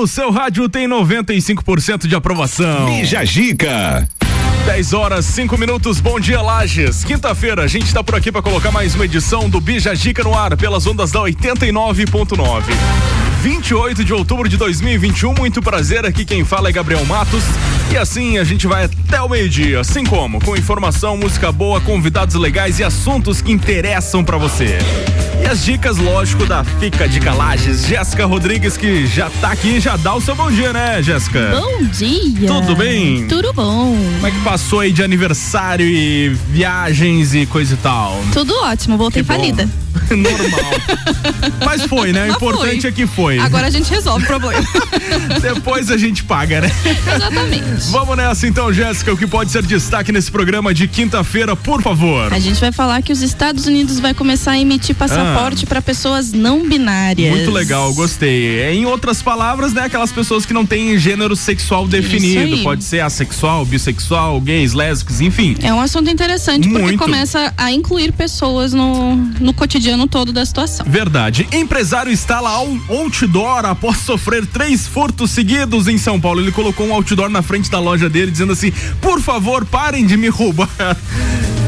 no seu rádio tem 95% de aprovação. Bija Gica. 10 horas, 5 minutos, bom dia Lages. Quinta-feira, a gente está por aqui para colocar mais uma edição do Bija Gica no ar, pelas ondas da 89.9. 28 de outubro de 2021, muito prazer, aqui quem fala é Gabriel Matos. E assim a gente vai até o meio-dia, assim como com informação, música boa, convidados legais e assuntos que interessam para você. As dicas, lógico, da Fica de Calages. Jéssica Rodrigues, que já tá aqui, já dá o seu bom dia, né, Jéssica? Bom dia. Tudo bem? Tudo bom. Como é que passou aí de aniversário e viagens e coisa e tal? Tudo ótimo, voltei falida. Normal. Mas foi, né? O importante é que foi. Agora a gente resolve o problema. Depois a gente paga, né? Exatamente. Vamos nessa então, Jéssica. O que pode ser destaque nesse programa de quinta-feira, por favor? A gente vai falar que os Estados Unidos vai começar a emitir passaporte ah. para pessoas não binárias. Muito legal, gostei. Em outras palavras, né? Aquelas pessoas que não têm gênero sexual definido. Pode ser assexual, bissexual, gays, lésbicos, enfim. É um assunto interessante porque Muito. começa a incluir pessoas no, no cotidiano todo da situação. Verdade. Empresário instala outdoor após sofrer três furtos seguidos em São Paulo. Ele colocou um outdoor na frente da loja dele dizendo assim: por favor, parem de me roubar.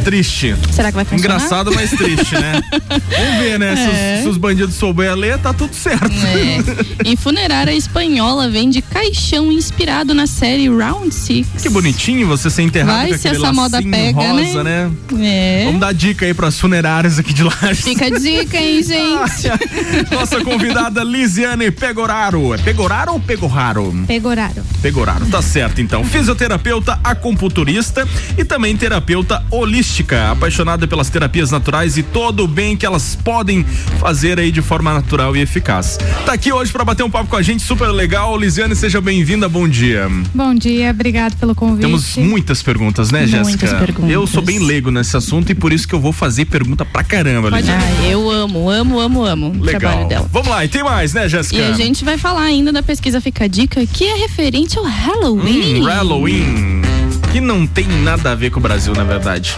Triste. Será que vai funcionar? Engraçado, mas triste, né? Vamos ver, né? É. Se, os, é. se, os, bandidos souberem ler, tá tudo certo. É. E funerária espanhola vende caixão inspirado na série Round Six. Que bonitinho você ser enterrado vai com se essa moda pega, rosa, né? né? É. Vamos dar dica aí pras funerárias aqui de lá. Fica a dica, hein, gente? Nossa convidada Lisiane Pegoraro. É Pegoraro ou Pegoraro? Pegoraro. Pegoraro, tá certo então. Fisioterapeuta, acupunturista e também terapeuta holística, apaixonada pelas terapias naturais e todo o bem que elas podem fazer aí de forma natural e eficaz. Tá aqui hoje para bater um papo com a gente, super legal. Lisiane, seja bem-vinda, bom dia. Bom dia, obrigado pelo convite. Temos muitas perguntas, né, Jéssica? Muitas perguntas. Eu sou bem leigo nesse assunto e por isso que eu vou fazer pergunta pra caramba, Lisiane. Ah, eu amo, amo, amo, amo legal. o trabalho dela. Vamos lá, e tem mais, né, Jéssica? E a gente vai falar ainda da pesquisa Fica a Dica, que é referente ao Halloween. Hum, Halloween. Que não tem nada a ver com o Brasil, na verdade.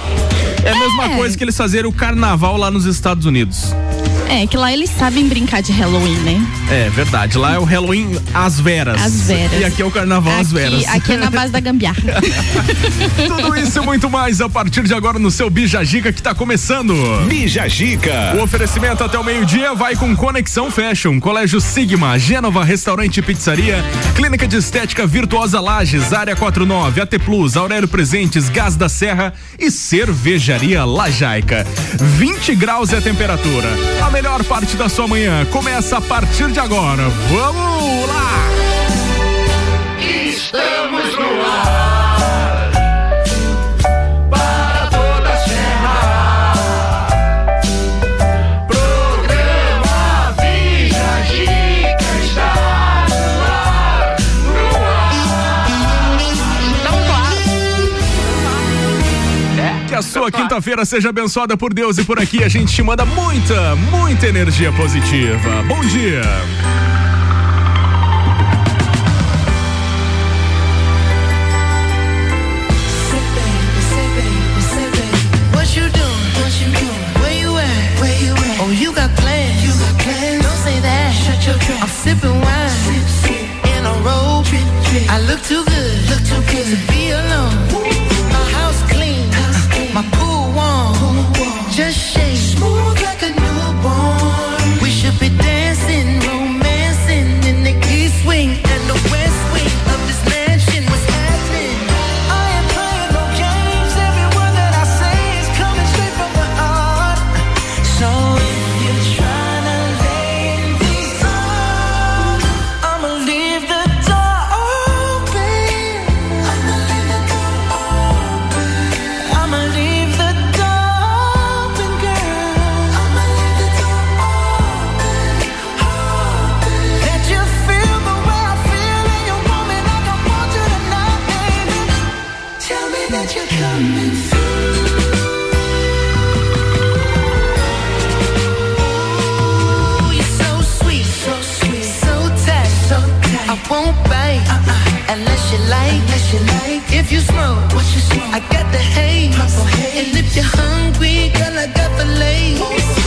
É a mesma é. coisa que eles fazerem o carnaval lá nos Estados Unidos. É, que lá eles sabem brincar de Halloween, né? É, verdade. Lá é o Halloween às veras. Às veras. E aqui é o carnaval às veras. Aqui é na base da gambiarra. Tudo isso e muito mais a partir de agora no seu Bijagica que tá começando. Bijagica. O oferecimento até o meio-dia vai com Conexão Fashion, Colégio Sigma, Gênova Restaurante e Pizzaria, Clínica de Estética Virtuosa Lages, Área 49, AT Plus, Aurélio Presentes, Gás da Serra e Cervejaria Lajaica. 20 graus é a temperatura. A melhor parte da sua manhã começa a partir de agora. Vamos lá! Estamos no ar. Sua quinta-feira seja abençoada por Deus e por aqui a gente te manda muita, muita energia positiva. Bom dia. I'm sipping wine sip, sip. in a robe. I look too good, look too good to be alone. my pool one, just shake. I got the haze. And if you're hungry, girl, I got the lace.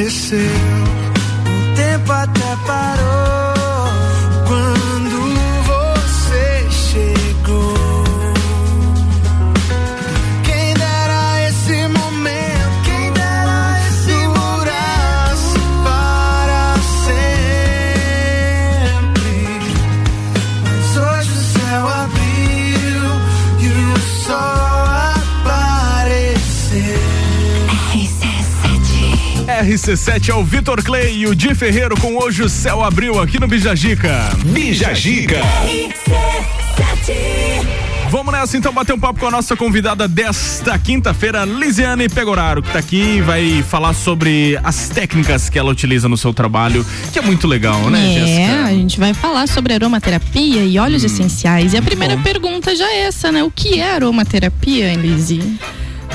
O tempo até parou RC7 é o Vitor Clay e o Di Ferreiro com hoje o céu abriu aqui no Bijagica. Bijagica. Vamos nessa então bater um papo com a nossa convidada desta quinta-feira, Lisiane Pegoraro, que tá aqui e vai falar sobre as técnicas que ela utiliza no seu trabalho, que é muito legal, né, é, Jéssica? a gente vai falar sobre aromaterapia e óleos essenciais. E a primeira bom. pergunta já é essa, né? O que é aromaterapia, Elise?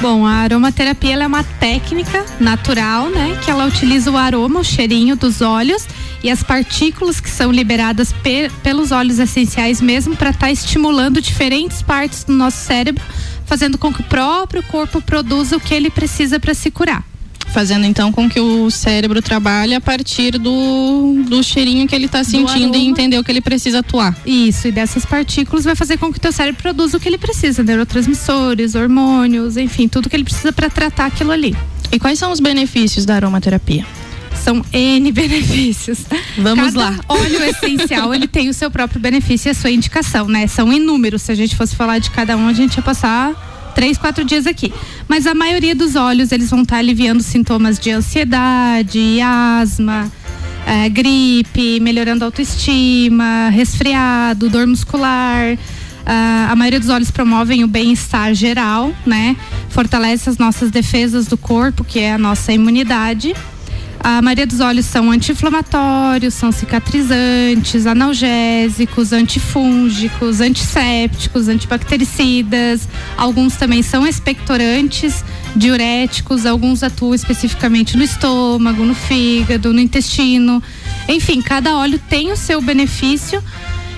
Bom, a aromaterapia é uma técnica natural, né? Que ela utiliza o aroma, o cheirinho dos óleos e as partículas que são liberadas pe- pelos óleos essenciais mesmo para estar estimulando diferentes partes do nosso cérebro, fazendo com que o próprio corpo produza o que ele precisa para se curar. Fazendo então com que o cérebro trabalhe a partir do, do cheirinho que ele tá sentindo e entender o que ele precisa atuar. Isso, e dessas partículas vai fazer com que o teu cérebro produza o que ele precisa, neurotransmissores, hormônios, enfim, tudo que ele precisa para tratar aquilo ali. E quais são os benefícios da aromaterapia? São N benefícios. Vamos Cada lá. óleo essencial, ele tem o seu próprio benefício e a sua indicação, né? São inúmeros. Se a gente fosse falar de cada um, a gente ia passar três, quatro dias aqui. Mas a maioria dos óleos, eles vão estar aliviando sintomas de ansiedade, asma, eh, gripe, melhorando a autoestima, resfriado, dor muscular. Ah, a maioria dos óleos promovem o bem-estar geral, né? Fortalece as nossas defesas do corpo, que é a nossa imunidade. A maioria dos óleos são anti-inflamatórios, são cicatrizantes, analgésicos, antifúngicos, antissépticos, antibactericidas. Alguns também são expectorantes, diuréticos, alguns atuam especificamente no estômago, no fígado, no intestino. Enfim, cada óleo tem o seu benefício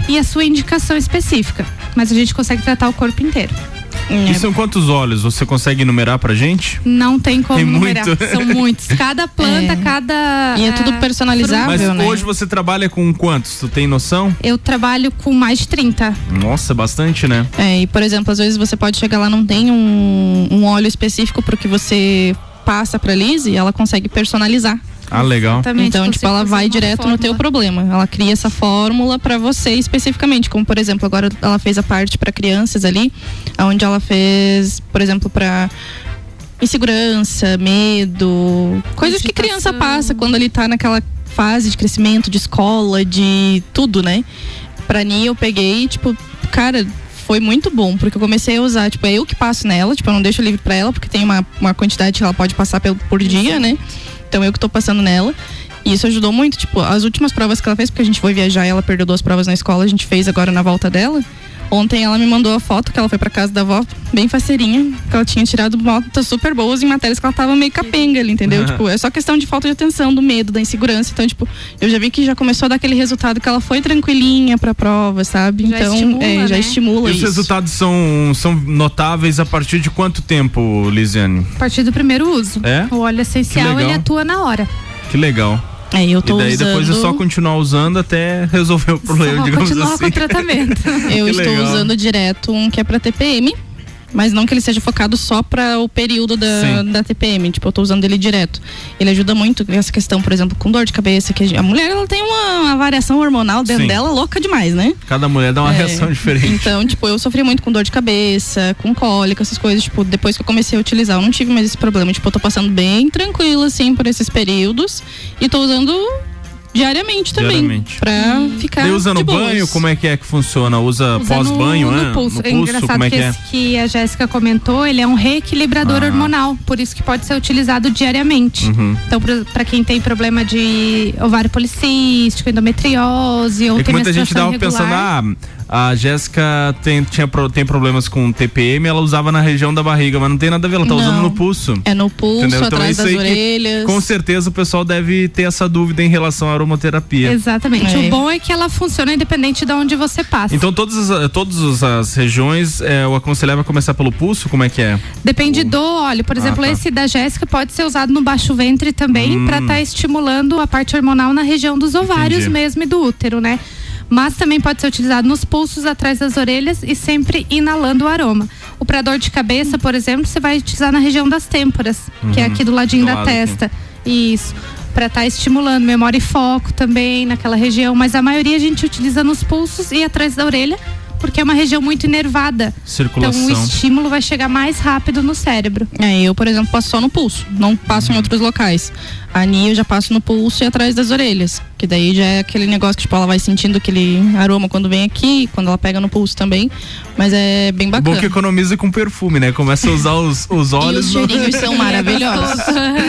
e a sua indicação específica, mas a gente consegue tratar o corpo inteiro. E são quantos óleos? Você consegue enumerar pra gente? Não tem como Tem numerar, muito. são muitos. Cada planta, É. cada. E é tudo ah, personalizável. Mas né? hoje você trabalha com quantos? Tu tem noção? Eu trabalho com mais de 30. Nossa, bastante, né? É, e por exemplo, às vezes você pode chegar lá, não tem um, um óleo específico pro que você passa pra Liz e ela consegue personalizar. Ah, legal. Exatamente, então, tipo, ela vai direto no teu fórmula. problema. Ela cria essa fórmula pra você especificamente, como por exemplo, agora ela fez a parte pra crianças ali, onde ela fez, por exemplo, pra insegurança, medo, coisas que criança passa quando ele tá naquela fase de crescimento, de escola, de tudo, né? Pra mim eu peguei, tipo, cara, foi muito bom, porque eu comecei a usar, tipo, é eu que passo nela, tipo, eu não deixo livre pra ela, porque tem uma, uma quantidade que ela pode passar por dia, né? Então eu que tô passando nela. E isso ajudou muito, tipo, as últimas provas que ela fez, porque a gente foi viajar e ela perdeu duas provas na escola, a gente fez agora na volta dela. Ontem ela me mandou a foto que ela foi pra casa da avó, bem faceirinha, que ela tinha tirado notas super boas em matérias que ela tava meio capenga ali, entendeu? tipo, é só questão de falta de atenção, do medo, da insegurança. Então, tipo, eu já vi que já começou a dar aquele resultado que ela foi tranquilinha pra prova, sabe? Já então, estimula, é, já né? estimula E os isso. resultados são, são notáveis a partir de quanto tempo, Lisiane? A partir do primeiro uso. É? O óleo essencial, ele atua na hora. Que legal. É, eu E tô daí usando... depois é só continuar usando até resolver o problema, Só digamos continuar assim. com o tratamento. Eu estou legal. usando direto um que é pra TPM, mas não que ele seja focado só para o período da, Sim. da TPM. Tipo, eu tô usando ele direto. Ele ajuda muito essa questão, por exemplo, com dor de cabeça, que a mulher ela tem uma, uma variação hormonal dentro Sim. dela louca demais, né? Cada mulher dá uma É. reação diferente. Então, tipo, eu sofri muito com dor de cabeça, com cólica, essas coisas. Tipo, depois que eu comecei a utilizar, eu não tive mais esse problema. Tipo, eu tô passando bem tranquila, assim, por esses períodos. E tô usando diariamente também. Diariamente. Pra ficar. Daí usa de no boas. banho, como é que é que funciona? Usa Usa pós-banho, no, né? no pulso. É engraçado como é que que é? esse que a Jéssica comentou, ele é um reequilibrador Ah. hormonal, por isso que pode ser utilizado diariamente. Uhum. Então, para quem tem problema de ovário policístico, endometriose ou É que tem muita gente menstruação tava pensando, irregular, ah, A Jéssica tem, tinha, tem problemas com TPM, ela usava na região da barriga, mas não tem nada a ver, ela tá Não. usando no pulso. É no pulso, Entendeu? Então atrás isso das aí que, orelhas. com certeza o pessoal deve ter essa dúvida em relação à aromaterapia. Exatamente. É. O bom é que ela funciona independente de onde você passa. Então todas as, todas as regiões, é, o aconselhável é começar pelo pulso, como é que é? Depende do óleo. Por exemplo, tá. esse da Jéssica pode ser usado no baixo ventre também Hum. pra estar estimulando a parte hormonal na região dos ovários Entendi. mesmo e do útero, né? Mas também pode ser utilizado nos pulsos atrás das orelhas e sempre inalando o aroma. O pra dor de cabeça, por exemplo, você vai utilizar na região das têmporas, que é aqui do ladinho Do da lado aqui. testa. Isso. Pra estar estimulando memória e foco também naquela região, mas a maioria a gente utiliza nos pulsos e atrás da orelha, porque é uma região muito inervada. Circulação. Então o estímulo vai chegar mais rápido no cérebro. É, eu, por exemplo, passo só no pulso, não passo em outros locais. A Ania eu já passo no pulso e atrás das orelhas. Que daí já é aquele negócio que, tipo, ela vai sentindo aquele aroma quando vem aqui, quando ela pega no pulso também. Mas é bem Bom bacana. que economiza com perfume, né? Começa a usar os, os E olhos. os no- cheirinhos são maravilhosos.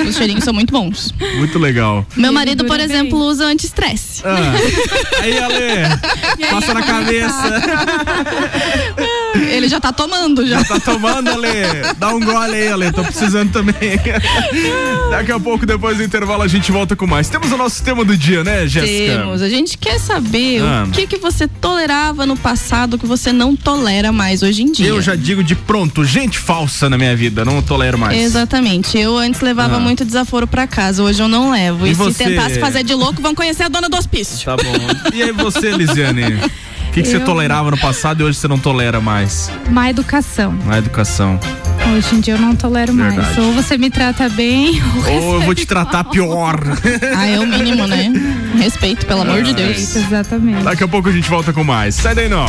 os cheirinhos são muito bons. Muito legal. Meu marido, por dura bem. exemplo, usa anti-estresse. Ah. Aí, Ale, passa na cabeça. Ele já tá tomando já. Tá tomando, Ale? Dá um gole aí, Ale. Tô precisando também. Daqui a pouco, depois do intervalo, a gente volta com mais. Temos o nosso tema do dia, né, Jéssica? Temos. A gente quer saber Ah. o que que você tolerava no passado que você não tolera mais hoje em dia. Eu já digo de pronto, gente falsa na minha vida, não tolero mais. Exatamente. Eu antes levava Ah. muito desaforo pra casa, hoje eu não levo. E E, você? se tentasse fazer de louco, vão conhecer a dona do hospício. Tá bom. E aí você, Lisiane? O que, que você Eu- tolerava no passado e hoje você não tolera mais? Má educação. Na educação. Hoje em dia eu não tolero mais. Verdade. Ou você me trata bem, ou Ou eu vou te tratar pior. Ah, é o mínimo, né? Respeito, pelo amor de Deus. Exatamente. Daqui a pouco a gente volta com mais. Sai daí não.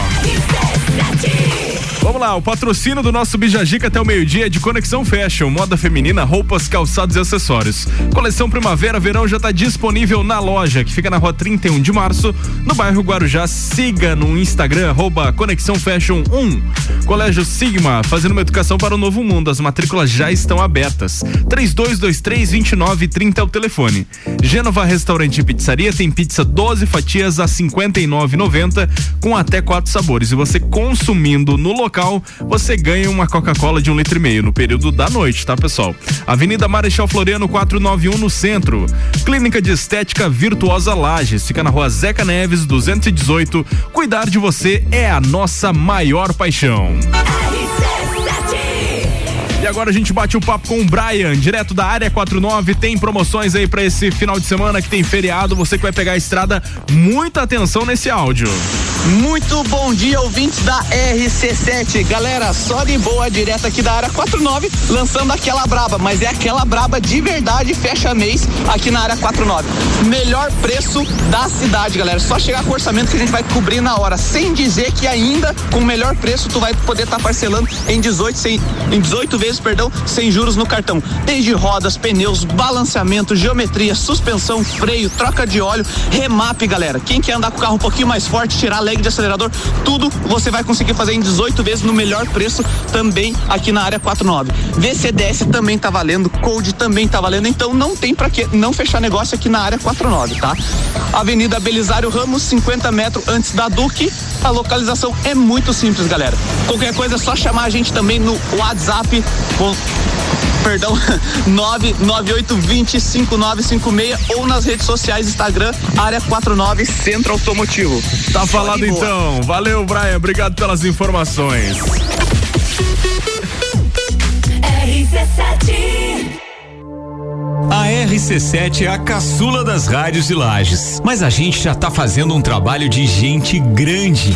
Vamos lá, o patrocínio do nosso Bijagica até o meio-dia é de Conexão Fashion, moda feminina, roupas, calçados e acessórios. Coleção Primavera Verão já está disponível na loja, que fica na rua 31 de março, no bairro Guarujá. Siga no Instagram, arroba Conexão Fashion 1. Colégio Sigma, fazendo uma educação para o novo mundo. As matrículas já estão abertas. 3223-2930 é o telefone. Gênova Restaurante e Pizzaria tem pizza 12 fatias a R$ 59,90 com até quatro sabores. E você consumindo no local, você ganha uma Coca-Cola de um litro e meio no período da noite, tá, pessoal? Avenida Marechal Floriano 491 no centro. Clínica de Estética Virtuosa Lages, fica na rua Zeca Neves 218. Cuidar de você é a nossa maior paixão. Agora a gente bate o papo com o Brian, direto da área 49. Tem promoções aí pra esse final de semana que tem feriado. Você que vai pegar a estrada, muita atenção nesse áudio. Muito bom dia, ouvintes da RC7. Galera, só de boa, direto aqui da área 49, lançando aquela braba, mas é aquela braba de verdade, fecha mês aqui na área 49. Melhor preço da cidade, galera. Só chegar com orçamento que a gente vai cobrir na hora, sem dizer que ainda com o melhor preço tu vai poder estar parcelando em 18, sem, em 18 vezes, perdão, sem juros no cartão. Desde rodas, pneus, balanceamento, geometria, suspensão, freio, troca de óleo, remap, galera. Quem quer andar com o carro um pouquinho mais forte, tirar leg de acelerador, tudo você vai conseguir fazer em 18 vezes no melhor preço também aqui na área 49. VCDS também tá valendo, Code também tá valendo, então não tem pra que não fechar negócio aqui na área 49, tá? Avenida Belisário Ramos, 50 metros antes da Duque. A localização é muito simples, galera. Qualquer coisa é só chamar a gente também no WhatsApp. Com- Perdão, 998205956 ou nas redes sociais Instagram, área 49 Centro Automotivo. Tá falado então. Valeu, Brian. Obrigado pelas informações. A RC7 é a caçula das rádios de Lages, mas a gente já tá fazendo um trabalho de gente grande.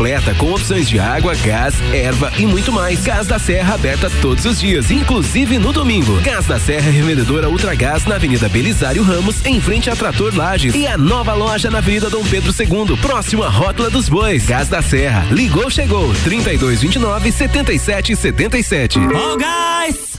completa com opções de água, gás, erva e muito mais. Gás da Serra aberta todos os dias, inclusive no domingo. Gás da Serra, revendedora Ultragás na Avenida Belisário Ramos, em frente a Trator Lages e a nova loja na Avenida Dom Pedro II, próximo à Rótula dos Bois. Gás da Serra, ligou, chegou, 3229 7777. Oh, guys!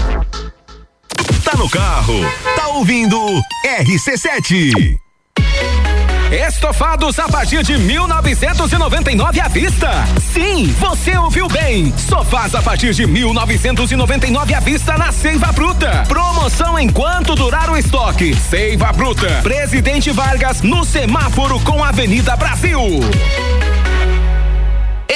Tá no carro, tá ouvindo RC7. Estofados a partir de 1999 à vista. Sim, você ouviu bem. Sofás a partir de 1999 à vista na Seiva Bruta. Promoção enquanto durar o estoque. Seiva Bruta. Presidente Vargas no semáforo com Avenida Brasil.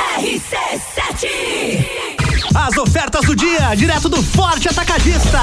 RC7 As ofertas do dia, direto do Forte Atacadista.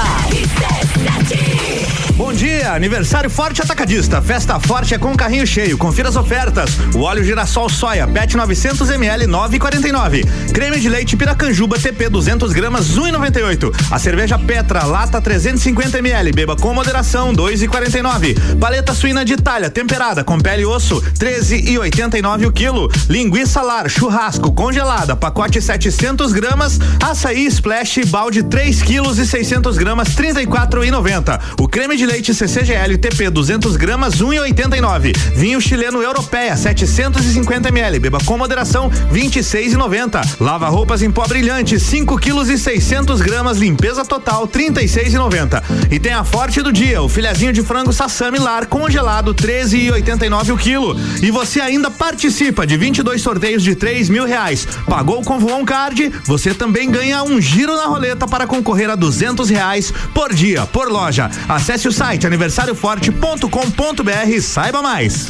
Bom dia, aniversário Forte Atacadista. Festa forte é com carrinho cheio. Confira as ofertas. O óleo girassol soia PET 900 ml 9,49. Creme de leite Piracanjuba TP 200 gramas 1,98. A cerveja Petra lata 350 ml. Beba com moderação 2,49. Paleta suína de Itália temperada com pele e osso 13,89 o quilo. Linguiça lar churrasco congelada pacote 700 gramas. Açaí splash balde 3 quilos e 600 gramas 34,90. O creme de leite CCGL TP 200 gramas 1,89. Vinho chileno Europeia 750 ml. Beba com moderação 26,90. Lava roupas em pó brilhante 5 quilos e 600 gramas. Limpeza total 36,90. E tem a forte do dia, o filhazinho de frango sassami lar congelado 13,89 o quilo. E você ainda participa de 22 sorteios de 3 mil reais. Pagou com Voon Card, você também ganha um giro na roleta para concorrer a 200 reais por dia, por loja. Acesse o site aniversarioforte.com.br e saiba mais.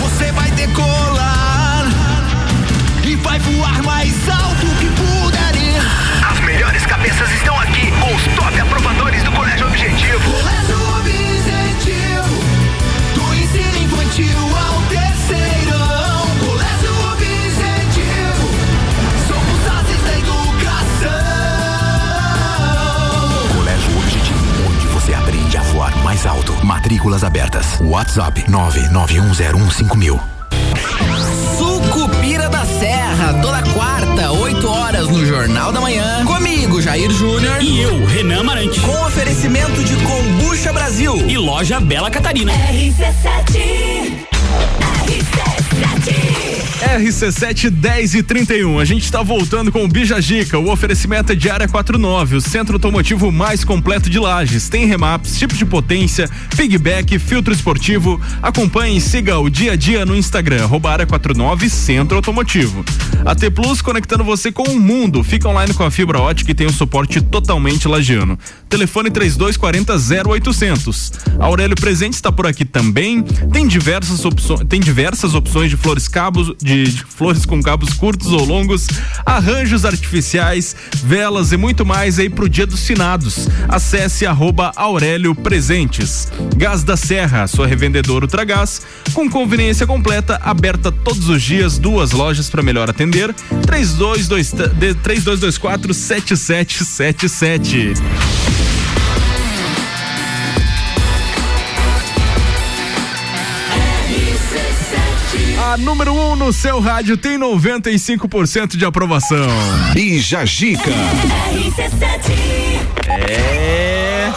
Você vai decolar e vai voar Matrículas abertas. WhatsApp 991015000. Sucupira da Serra, toda quarta, 8 horas no Jornal da Manhã. Comigo, Jair Júnior. E eu, Renan Amarante. Com oferecimento de Combucha Brasil. E loja Bela Catarina. RC7 RC7 10 e 31. A gente está voltando com o Bija Gica. O oferecimento é de área 49, o centro automotivo mais completo de Lages. Tem remaps, tipo de potência, pigback, filtro esportivo. Acompanhe e siga o dia a dia no Instagram, arroba área 49 Centro Automotivo. A T Plus conectando você com o mundo. Fica online com a fibra ótica e tem um suporte totalmente lagiano. Telefone 3240 0800. Aurélio Presente está por aqui também. Tem diversas opções, tem diversas opções de flores cabos, de, de flores com cabos curtos ou longos, arranjos artificiais, velas e muito mais aí pro Dia dos Finados. Acesse arroba Aurélio Presentes. Gás da Serra, sua revendedora Ultragás, com conveniência completa, aberta todos os dias, duas lojas para melhor atender. 3222 3224 7777. A número 1 um no seu rádio tem 95% de aprovação. Bija Gica. É.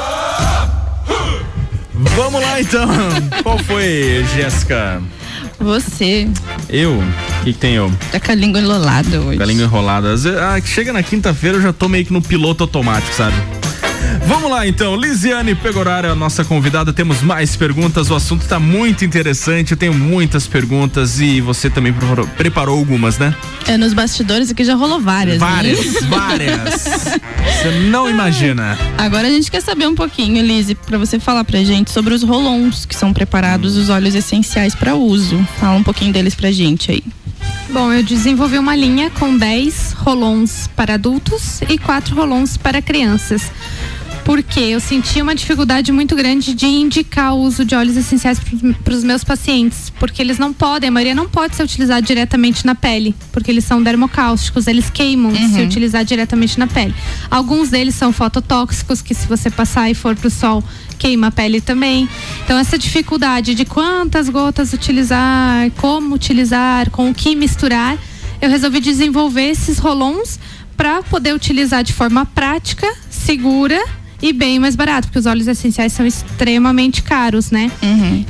Vamos lá então. Qual foi, Jéssica? Você Eu? O que, que tem eu? tá com a língua enrolada hoje. Com a língua enrolada. Às vezes- Ah, que chega na quinta-feira eu já tô meio que no piloto automático, sabe? Vamos lá então, Lisiane Pegorara, a nossa convidada, temos mais perguntas, o assunto tá muito interessante, eu tenho muitas perguntas e você também preparou, preparou algumas, né? É, nos bastidores aqui já rolou várias. né? Várias, várias. Você não imagina. Agora a gente quer saber um pouquinho, Lise, pra você falar pra gente sobre os rolons que são preparados, os óleos essenciais para uso. Fala um pouquinho deles pra gente aí. Bom, eu desenvolvi uma linha com 10 rolons para adultos e 4 rolons para crianças. Porque eu senti uma dificuldade muito grande de indicar o uso de óleos essenciais para os meus pacientes. Porque eles não podem, a maioria não pode ser utilizado diretamente na pele. Porque eles são dermocáusticos, eles queimam se Uhum. utilizar diretamente na pele. Alguns deles são fototóxicos, que se você passar e for para o sol, queima a pele também. Então, essa dificuldade de quantas gotas utilizar, como utilizar, com o que misturar, eu resolvi desenvolver esses rolons para poder utilizar de forma prática, segura e bem mais barato, porque os óleos essenciais são extremamente caros, né?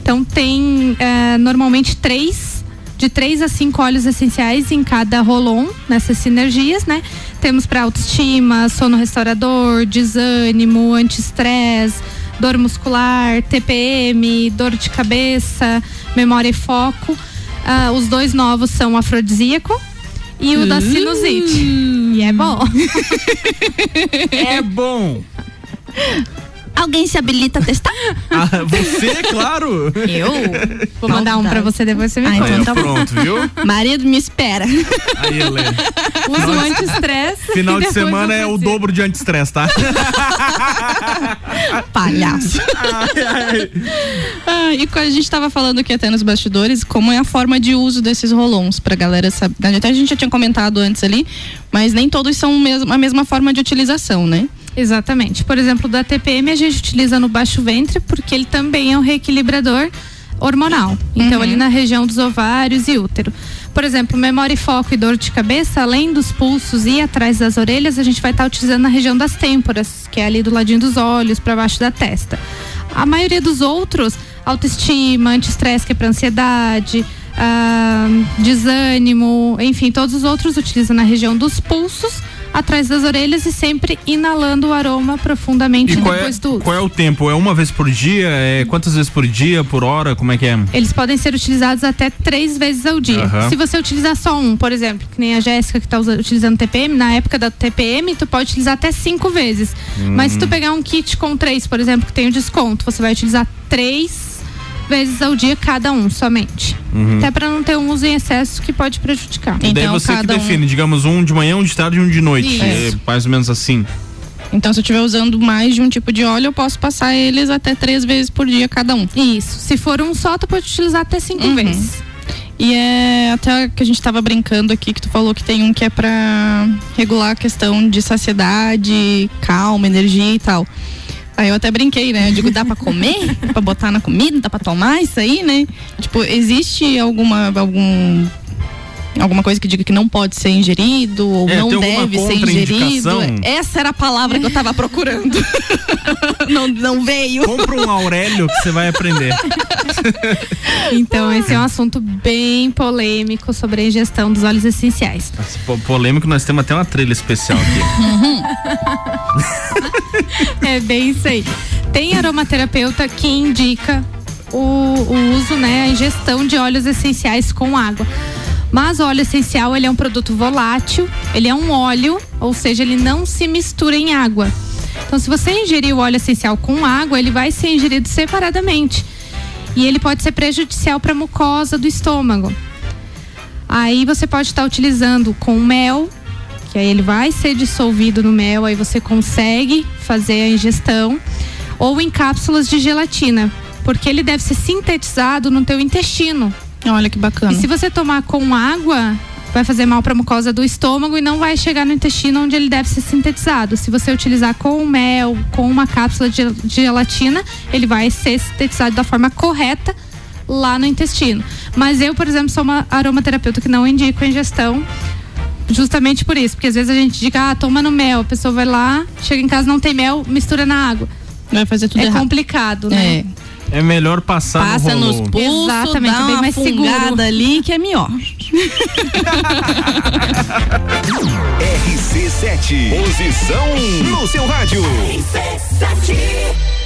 Então tem eh, normalmente três, de três a cinco óleos essenciais em cada rolon, nessas sinergias, né? Temos para autoestima, sono restaurador, desânimo, anti-estresse, dor muscular, TPM, dor de cabeça, memória e foco. Ah, os dois novos são o afrodisíaco e o da Uh. sinusite. E é bom. É bom. Alguém se habilita a testar? Ah, você, claro. Eu? Vou mandar um pra você, depois você me Ah, conta. então tá bom. Pronto, viu? Marido, me espera. Aí, Helê. Usa o anti-estresse. Final de semana é o dobro de anti-estresse, tá? Palhaço. Ah, e quando a gente tava falando aqui até nos bastidores, como é a forma de uso desses rolons, pra galera saber. Até a gente já tinha comentado antes ali, mas nem todos são a mesma forma de utilização, né? Exatamente. Por exemplo, da TPM a gente utiliza no baixo ventre porque ele também é um reequilibrador hormonal. Então, Uhum. ali na região dos ovários e útero. Por exemplo, memória e foco e dor de cabeça, além dos pulsos e atrás das orelhas, a gente vai estar utilizando na região das têmporas, que é ali do ladinho dos olhos, para baixo da testa. A maioria dos outros, autoestima, anti-estresse, que é para ansiedade, ah, desânimo, enfim, todos os outros utilizam na região dos pulsos, atrás das orelhas e sempre inalando o aroma profundamente E é, depois do uso. qual é o tempo? É uma vez por dia? É quantas vezes por dia? Por hora? Como é que é? Eles podem ser utilizados até três vezes ao dia. Aham. Se você utilizar só um, por exemplo, que nem a Jéssica que está utilizando TPM, na época da TPM, tu pode utilizar até cinco vezes. Hum. Mas se tu pegar um kit com três, por exemplo, que tem o desconto, você vai utilizar três vezes ao dia cada um somente. Uhum. Até para não ter um uso em excesso que pode prejudicar. E daí você que define, digamos, um de manhã, um de tarde e um de noite. É mais ou menos assim. Então, se eu estiver usando mais de um tipo de óleo, eu posso passar eles até três vezes por dia cada um. Isso. Se for um só, tu pode utilizar até cinco Uhum. vezes. E é até que a gente tava brincando aqui, que tu falou que tem um que é pra regular a questão de saciedade, calma, energia e tal. Aí eu até brinquei, né? Eu digo, dá pra comer? pra botar na comida? Dá pra tomar isso aí, né? Tipo, existe alguma, algum alguma coisa que diga que não pode ser ingerido ou É, não deve ser ingerido. Essa era a palavra que eu tava procurando. não, não veio. Compra um Aurélio que você vai aprender. Então, esse é um assunto bem polêmico sobre a ingestão dos óleos essenciais. Po- Polêmico, nós temos até uma trilha especial aqui. É bem isso aí. Tem aromaterapeuta que indica o, o uso, né, a ingestão de óleos essenciais com água. Mas o óleo essencial, ele é um produto volátil, ele é um óleo, ou seja, ele não se mistura em água. Então, se você ingerir o óleo essencial com água, ele vai ser ingerido separadamente. E ele pode ser prejudicial para a mucosa do estômago. Aí você pode estar utilizando com mel, que aí ele vai ser dissolvido no mel, aí você consegue fazer a ingestão, ou em cápsulas de gelatina, porque ele deve ser sintetizado no teu intestino. Olha que bacana. E se você tomar com água, vai fazer mal para a mucosa do estômago e não vai chegar no intestino onde ele deve ser sintetizado. Se você utilizar com mel, com uma cápsula de gelatina, ele vai ser sintetizado da forma correta lá no intestino. Mas eu, por exemplo, sou uma aromaterapeuta que não indico a ingestão justamente por isso, porque às vezes a gente diga, ah, toma no mel, a pessoa vai lá, chega em casa não tem mel, mistura na água. Vai fazer tudo é errado. complicado, né? É é melhor passar Passa no nos pulsos, Exatamente, dá bem mais segurada ali que é melhor. RC7, posição no seu rádio. RC7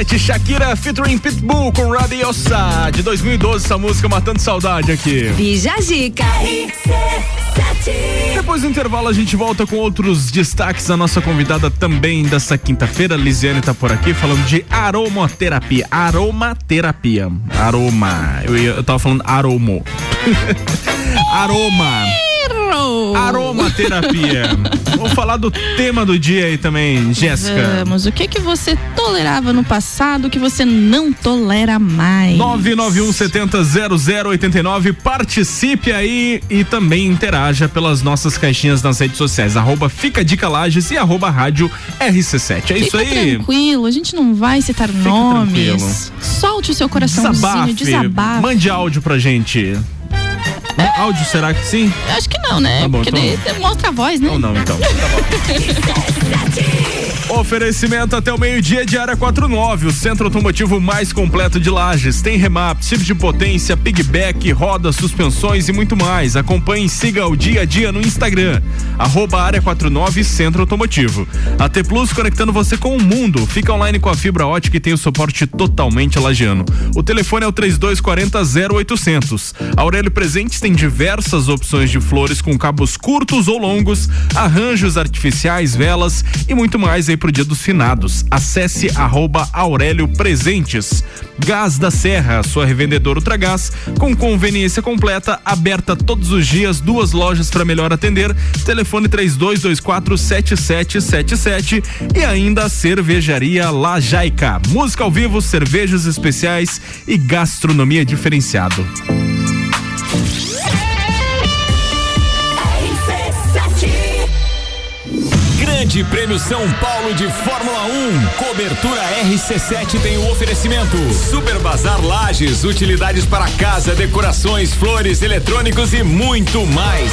RC7 Shakira featuring Pitbull com Radiosa de 2012, essa música matando saudade aqui. Bija. Depois do intervalo a gente volta com outros destaques. A nossa convidada também dessa quinta-feira, Lisiane tá por aqui falando de aromaterapia. Aromaterapia. Aroma. Eu, ia- eu tava falando aromo. Aroma. Aromaterapia. Vamos falar do tema do dia aí também, Jéssica. Vamos, o que que você tolerava no passado que você não tolera mais? 991 70 0089 participe aí e também interaja pelas nossas caixinhas nas redes sociais, arroba Fica Dica Lages e arroba Rádio RC7. É isso Fica aí. tranquilo, a gente não vai citar nomes. tranquilo. Solte o seu coraçãozinho, Desabafe. desabafe. Mande áudio pra gente. Áudio, será que sim? Acho que não, né? Tá bom, Porque então daí mostra a voz, né? Ou não, então. Oferecimento até o meio-dia de área 49, o centro automotivo mais completo de Lages. Tem remap, chip de potência, pigback, rodas, suspensões e muito mais. Acompanhe e siga o dia a dia no Instagram, arroba área 49 Centro Automotivo. A T Plus conectando você com o mundo. Fica online com a fibra ótica e tem o suporte totalmente lagiano. O telefone é o 3240 0800. A Aurélio Presentes tem diversas opções de flores com cabos curtos ou longos, arranjos artificiais, velas e muito mais aí pro dia dos finados. Acesse arroba Aurélio Presentes. Gás da Serra, sua revendedora Ultragás, com conveniência completa, aberta todos os dias, duas lojas para melhor atender. Telefone 3224 7777 e ainda a cervejaria La Jaica. Música ao vivo, cervejas especiais e gastronomia diferenciado. Grande Prêmio São Paulo de Fórmula 1. Cobertura RC7 tem o oferecimento. Super Bazar Lages, utilidades para casa, decorações, flores, eletrônicos e muito mais.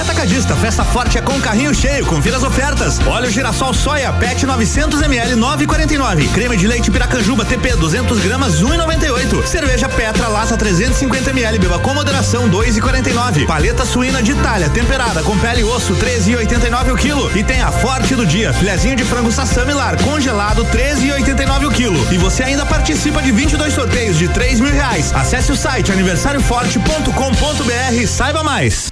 Atacadista. Festa forte é com carrinho cheio. Confira as ofertas. Óleo girassol soia PET 900 ml 9,49. Creme de leite Piracanjuba TP 200 gramas 1,98. Cerveja Petra Laça 350 ml. Beba com moderação 2,49. Paleta suína de Itália temperada com pele e osso 13,89 o quilo. E tem a Forte do dia. Filezinho de frango sassami lar congelado 13,89 o quilo. E você ainda participa de 22 sorteios de 3 mil reais. Acesse o site aniversarioforte.com.br e saiba mais.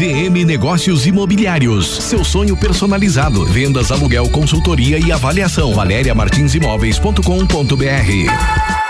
VM Negócios Imobiliários. Seu sonho personalizado. Vendas, aluguel, consultoria e avaliação. valeriamartinsimóveis.com.br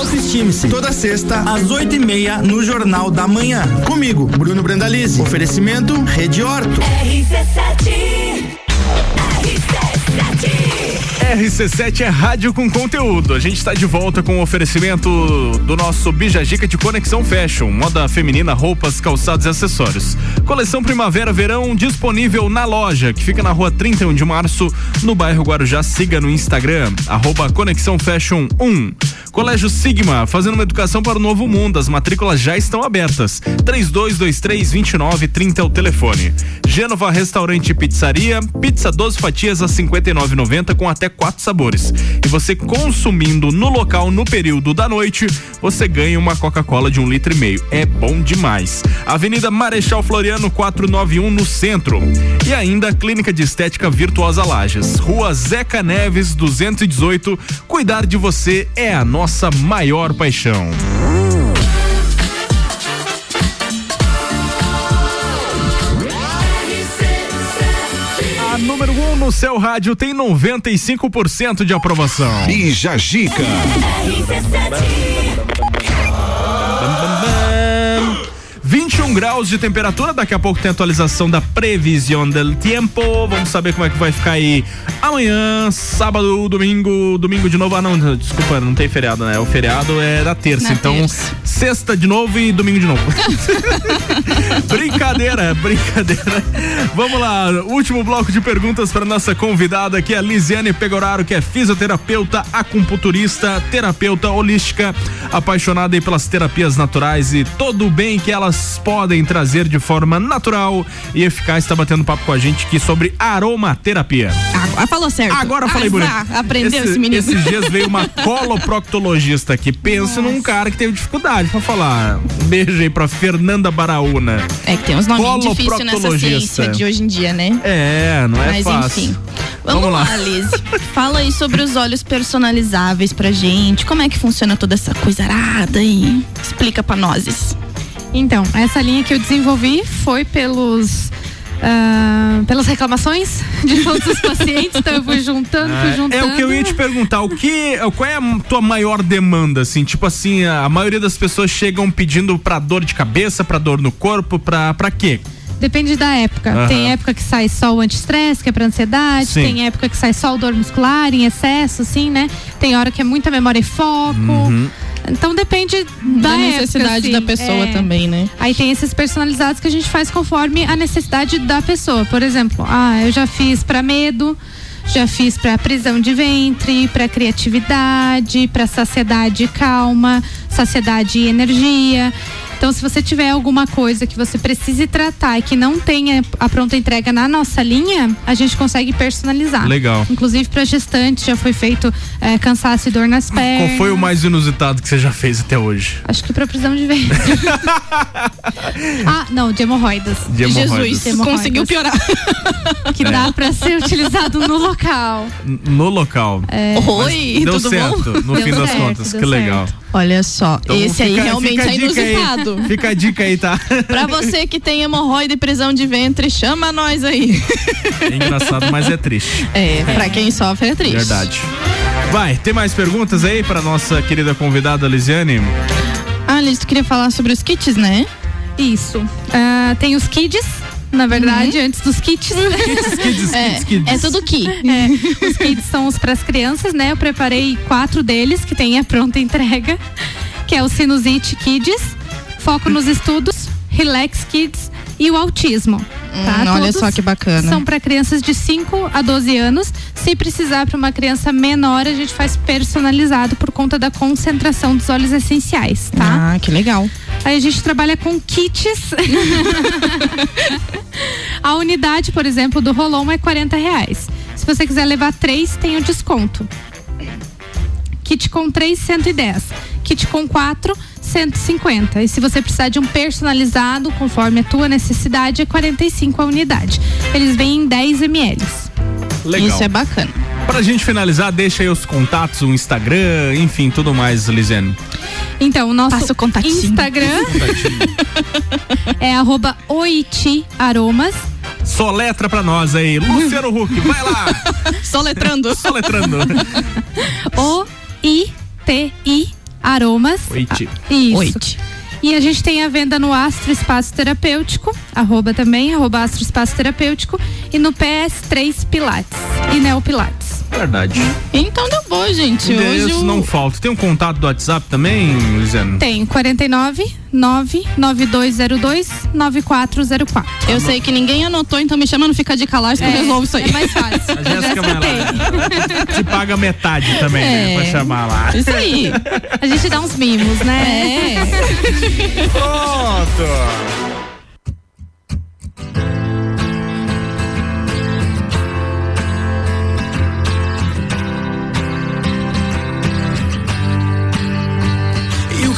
Autoestime-se. Toda sexta, às oito e meia, no Jornal da Manhã. Comigo, Bruno Brandalize. Oferecimento Rede Horto. RC7 é rádio com conteúdo. A gente está de volta com o oferecimento do nosso Bijagica de Conexão Fashion, moda feminina, roupas, calçados e acessórios. Coleção Primavera-Verão disponível na loja, que fica na rua 31 de março, no bairro Guarujá. Siga no Instagram, arroba Conexão Fashion 1. Colégio Sigma, fazendo uma educação para o novo mundo. As matrículas já estão abertas. 3223-2930 é o telefone. Gênova Restaurante e Pizzaria, pizza 12 fatias a 59,90 com até quatro sabores. E você consumindo no local no período da noite, você ganha uma Coca-Cola de um litro e meio. É bom demais. Avenida Marechal Floriano 491 no centro. E ainda Clínica de Estética Virtuosa Lages. Rua Zeca Neves 218. Cuidar de você é a nossa maior paixão. A número 1 um no seu rádio tem 95% de aprovação. E Jajica. 21 graus de temperatura, daqui a pouco tem atualização da previsão del tempo. Vamos saber como é que vai ficar aí amanhã, sábado, domingo, domingo de novo. Ah, não, desculpa, não tem feriado, né? O feriado é da terça, Na então terça. sexta de novo e domingo de novo. brincadeira, brincadeira. Vamos lá, último bloco de perguntas para nossa convidada, que é a Lisiane Pegoraro, que é fisioterapeuta, acupunturista, terapeuta holística, apaixonada aí pelas terapias naturais e todo o bem que elas podem trazer de forma natural e eficaz. Está batendo papo com a gente aqui sobre aromaterapia. Agora falou certo. Agora falei Ah, bonito. Aprendeu esse, menino. Esses dias veio uma coloproctologista aqui. Pensa num cara que teve dificuldade pra falar. Um beijo aí pra Fernanda Baraúna. É que tem uns nomes difíceis nessa ciência de hoje em dia, né? É, não é Mas fácil. enfim. Vamos, lá, Liz. Fala aí sobre os olhos personalizáveis pra gente. Como é que funciona toda essa coisa arada aí? Explica pra nós. Então, essa linha que eu desenvolvi foi pelos. ah, pelas reclamações de todos os pacientes, então eu fui juntando, fui É, juntando. é o que eu ia te perguntar, o que, qual é a tua maior demanda, assim? Tipo assim, a maioria das pessoas chegam pedindo pra dor de cabeça, pra dor no corpo, pra, pra quê? Depende da época. Aham. Tem época que sai só o anti-estresse, que é pra ansiedade. Sim. Tem época que sai só o dor muscular em excesso, assim, né? Tem hora que é muita memória e foco. Uhum. Então depende da, Da época, necessidade assim. da pessoa também, né? Aí tem esses personalizados que a gente faz conforme a necessidade da pessoa. Por exemplo, ah, eu já fiz pra medo, já fiz pra prisão de ventre, pra criatividade, pra saciedade e calma, saciedade e energia. Então, se você tiver alguma coisa que você precise tratar e que não tenha a pronta entrega na nossa linha, a gente consegue personalizar. Legal. Inclusive para gestante já foi feito eh, cansaço e dor nas pernas. Qual foi o mais inusitado que você já fez até hoje? Acho que pra prisão de ventre. ah, não, de hemorroidas. De hemorroidas. Jesus, De hemorroidas. conseguiu piorar. Que dá pra ser utilizado no local. No local. É. Oi, Mas deu tudo certo, bom? no Deu fim das certo, contas. deu Que legal. Olha só, Então esse aí fica- realmente fica a é dica aí. inusitado. Fica a dica aí, tá? Pra você que tem hemorroida e prisão de ventre, chama nós aí. É engraçado, mas é triste. É, pra quem sofre é triste. Verdade. Vai, tem mais perguntas aí pra nossa querida convidada Lisiane? Ah, Liz, tu queria falar sobre os kits, né? Isso. Ah, tem os kids, na verdade, antes dos kits. Kids, kids, É, kids, kids. é tudo ki. É, os kits são os para as crianças, né? Eu preparei quatro deles que tem a pronta entrega, que é o Sinusite Kids, Foco nos Estudos, Relax Kids e o Autismo. Tá? Hum, olha Todos só que bacana. São para crianças de 5 a 12 anos. Se precisar para uma criança menor, a gente faz personalizado por conta da concentração dos óleos essenciais, tá? Ah, que legal. Aí a gente trabalha com kits. a unidade, por exemplo, do Rolon é 40 reais. Se você quiser levar três, tem o desconto. Kit com três, 110. Kit com quatro, 150. E se você precisar de um personalizado, conforme a tua necessidade, é 45 a unidade. Eles vêm em 10 ml. Legal. Isso é bacana. Pra gente finalizar, deixa aí os contatos, o Instagram, enfim, tudo mais, Lisiane. Então, o nosso Passa o contatinho. Instagram é arroba oitiaromas. Soletra pra nós aí. Luciano Huck, vai lá. Soletrando. Soletrando. O-I-T-I Aromas. Oiti. Isso. Oite. E a gente tem a venda no Astro Espaço Terapêutico, arroba também, arroba Astro Espaço Terapêutico, e no PS3 Pilates e Neo Pilates. Verdade. Então deu bom, gente. Endereço Hoje o... não falta. Tem um contato do WhatsApp também, Lisiane? Tem 49 99202 9404. Eu sei que ninguém anotou, então me chama, não fica de calagem que eu resolvo isso aí. É mais fácil. A Jéssica vai. Te paga metade também, né? É. Pra chamar lá. Isso aí. A gente dá uns mimos, né? É. Pronto.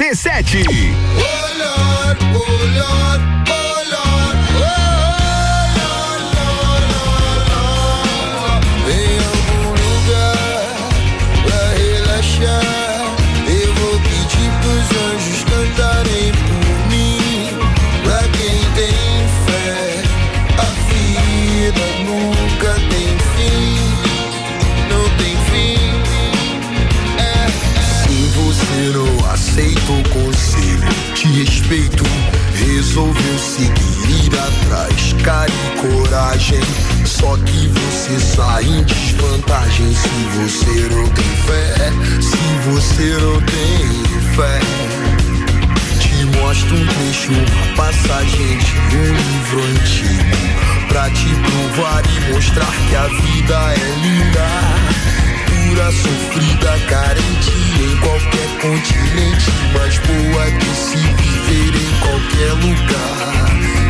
RC7. Coragem. Só que você sai em desvantagem se você não tem fé. Se você não tem fé. Te mostro um trecho, uma passagem de um livro antigo. Pra te provar e mostrar que a vida é linda. Pura, sofrida, carente em qualquer continente. Mais boa de se viver em qualquer lugar.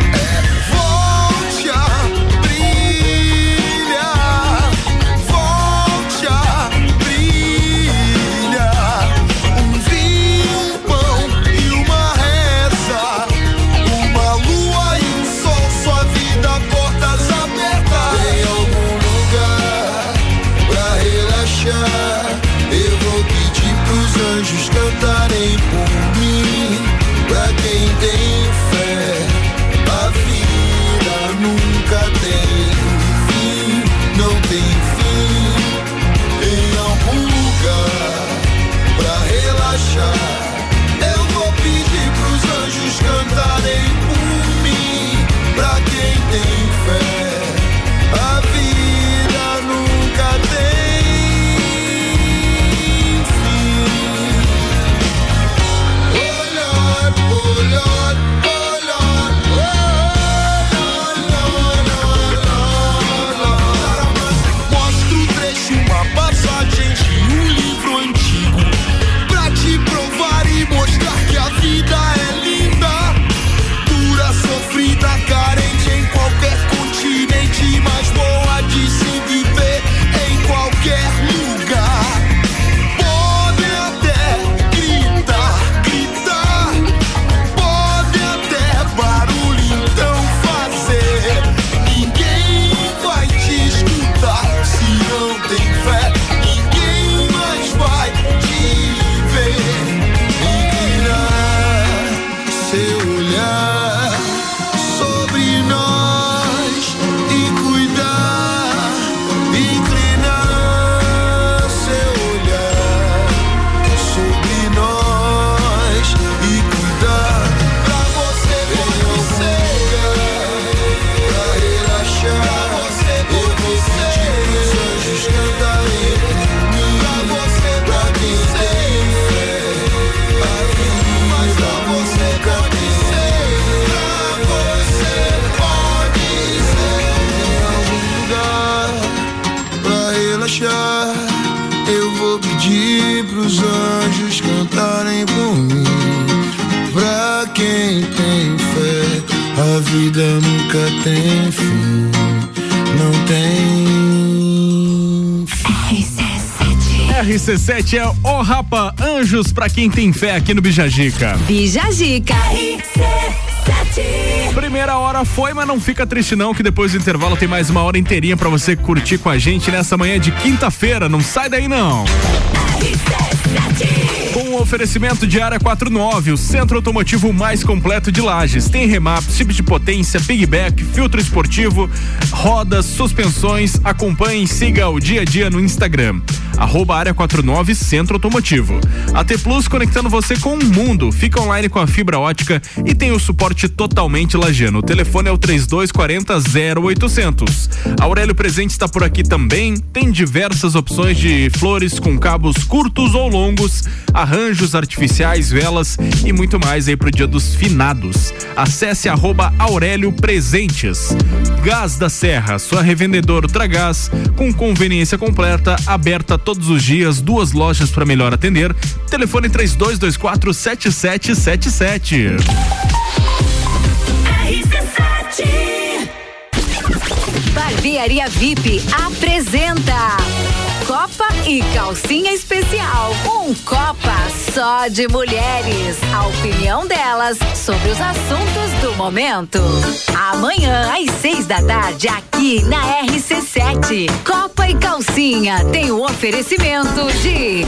Relaxar. Eu vou pedir pros anjos cantarem por mim. Pra quem tem fé, a vida nunca tem fim. Não tem RC7 é o Rapa Anjos pra quem tem fé aqui no Bijagica. Bijagica. Primeira hora foi, mas não fica triste não, que depois do intervalo tem mais uma hora inteirinha pra você curtir com a gente nessa manhã de quinta-feira. Não sai daí não. Com o oferecimento de área 49, o centro automotivo mais completo de Lages. Tem remap, chip de potência, pigback, filtro esportivo, rodas, suspensões. Acompanhe e siga o dia a dia no Instagram. Arroba área 49 Centro Automotivo. A T Plus conectando você com o mundo. Fica online com a fibra ótica e tem o suporte totalmente lagiano. O telefone é o 3240 0800. Aurélio Presente está por aqui também. Tem diversas opções de flores com cabos curtos ou longos, arranjos artificiais, velas e muito mais aí pro dia dos finados. Acesse arroba Aurélio Presentes. Gás da Serra, sua revendedora Ultragás, com conveniência completa, aberta todos os dias, duas lojas para melhor atender. Telefone 3224 7777. Barbearia VIP apresenta Copa e Calcinha Especial. Um Copa só de mulheres. A opinião delas sobre os assuntos do momento. Amanhã, às seis da tarde, aqui na RC7. Copa e Calcinha tem o oferecimento de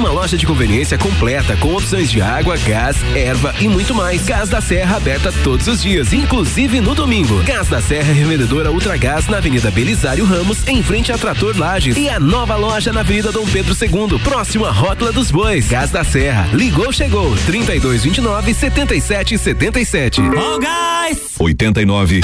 loja de conveniência completa com opções de água, gás, erva e muito mais. Gás da Serra aberta todos os dias, inclusive no domingo. Gás da Serra, revendedora Ultragás na Avenida Belisário Ramos, em frente a Trator Lages. E a nova loja na Avenida Dom Pedro II, próximo à Rótula dos Bois. Gás da Serra. Ligou, chegou. 3229 7777. Oh, guys! 89.9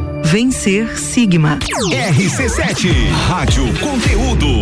Vencer Sigma. RC7, Rádio Conteúdo.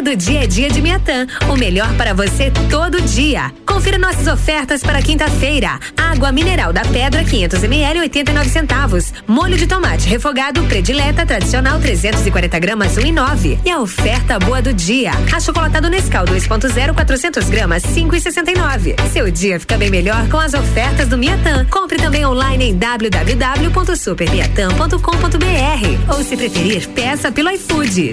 Todo dia é dia de Miatã. O melhor para você todo dia. Confira nossas ofertas para quinta-feira. Água mineral da pedra 500 ml 89 centavos. Molho de tomate refogado predileta tradicional 340 gramas 1,9. E a oferta boa do dia. Achocolatado Nescau 2.0 400 gramas 5,69. Seu dia fica bem melhor com as ofertas do Miatã. Compre também online em www.supermiatã.com.br ou se preferir, peça pelo iFood.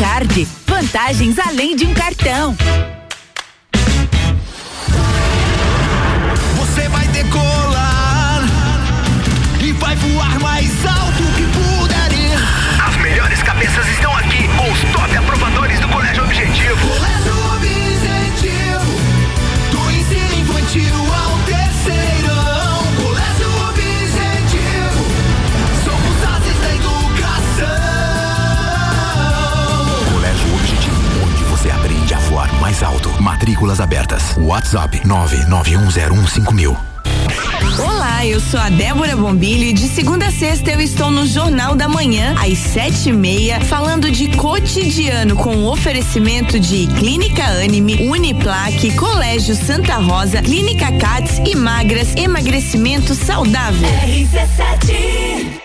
Vantagens além de um cartão. Você vai decolar e vai voar mais alto mais alto. Matrículas abertas. WhatsApp 991015000. Olá, eu sou a Débora Bombilho e de segunda a sexta eu estou no Jornal da Manhã, às sete e meia, falando de cotidiano com oferecimento de Clínica Anime, Uniplaque, Colégio Santa Rosa, Clínica Cats e Magras, emagrecimento saudável. RC7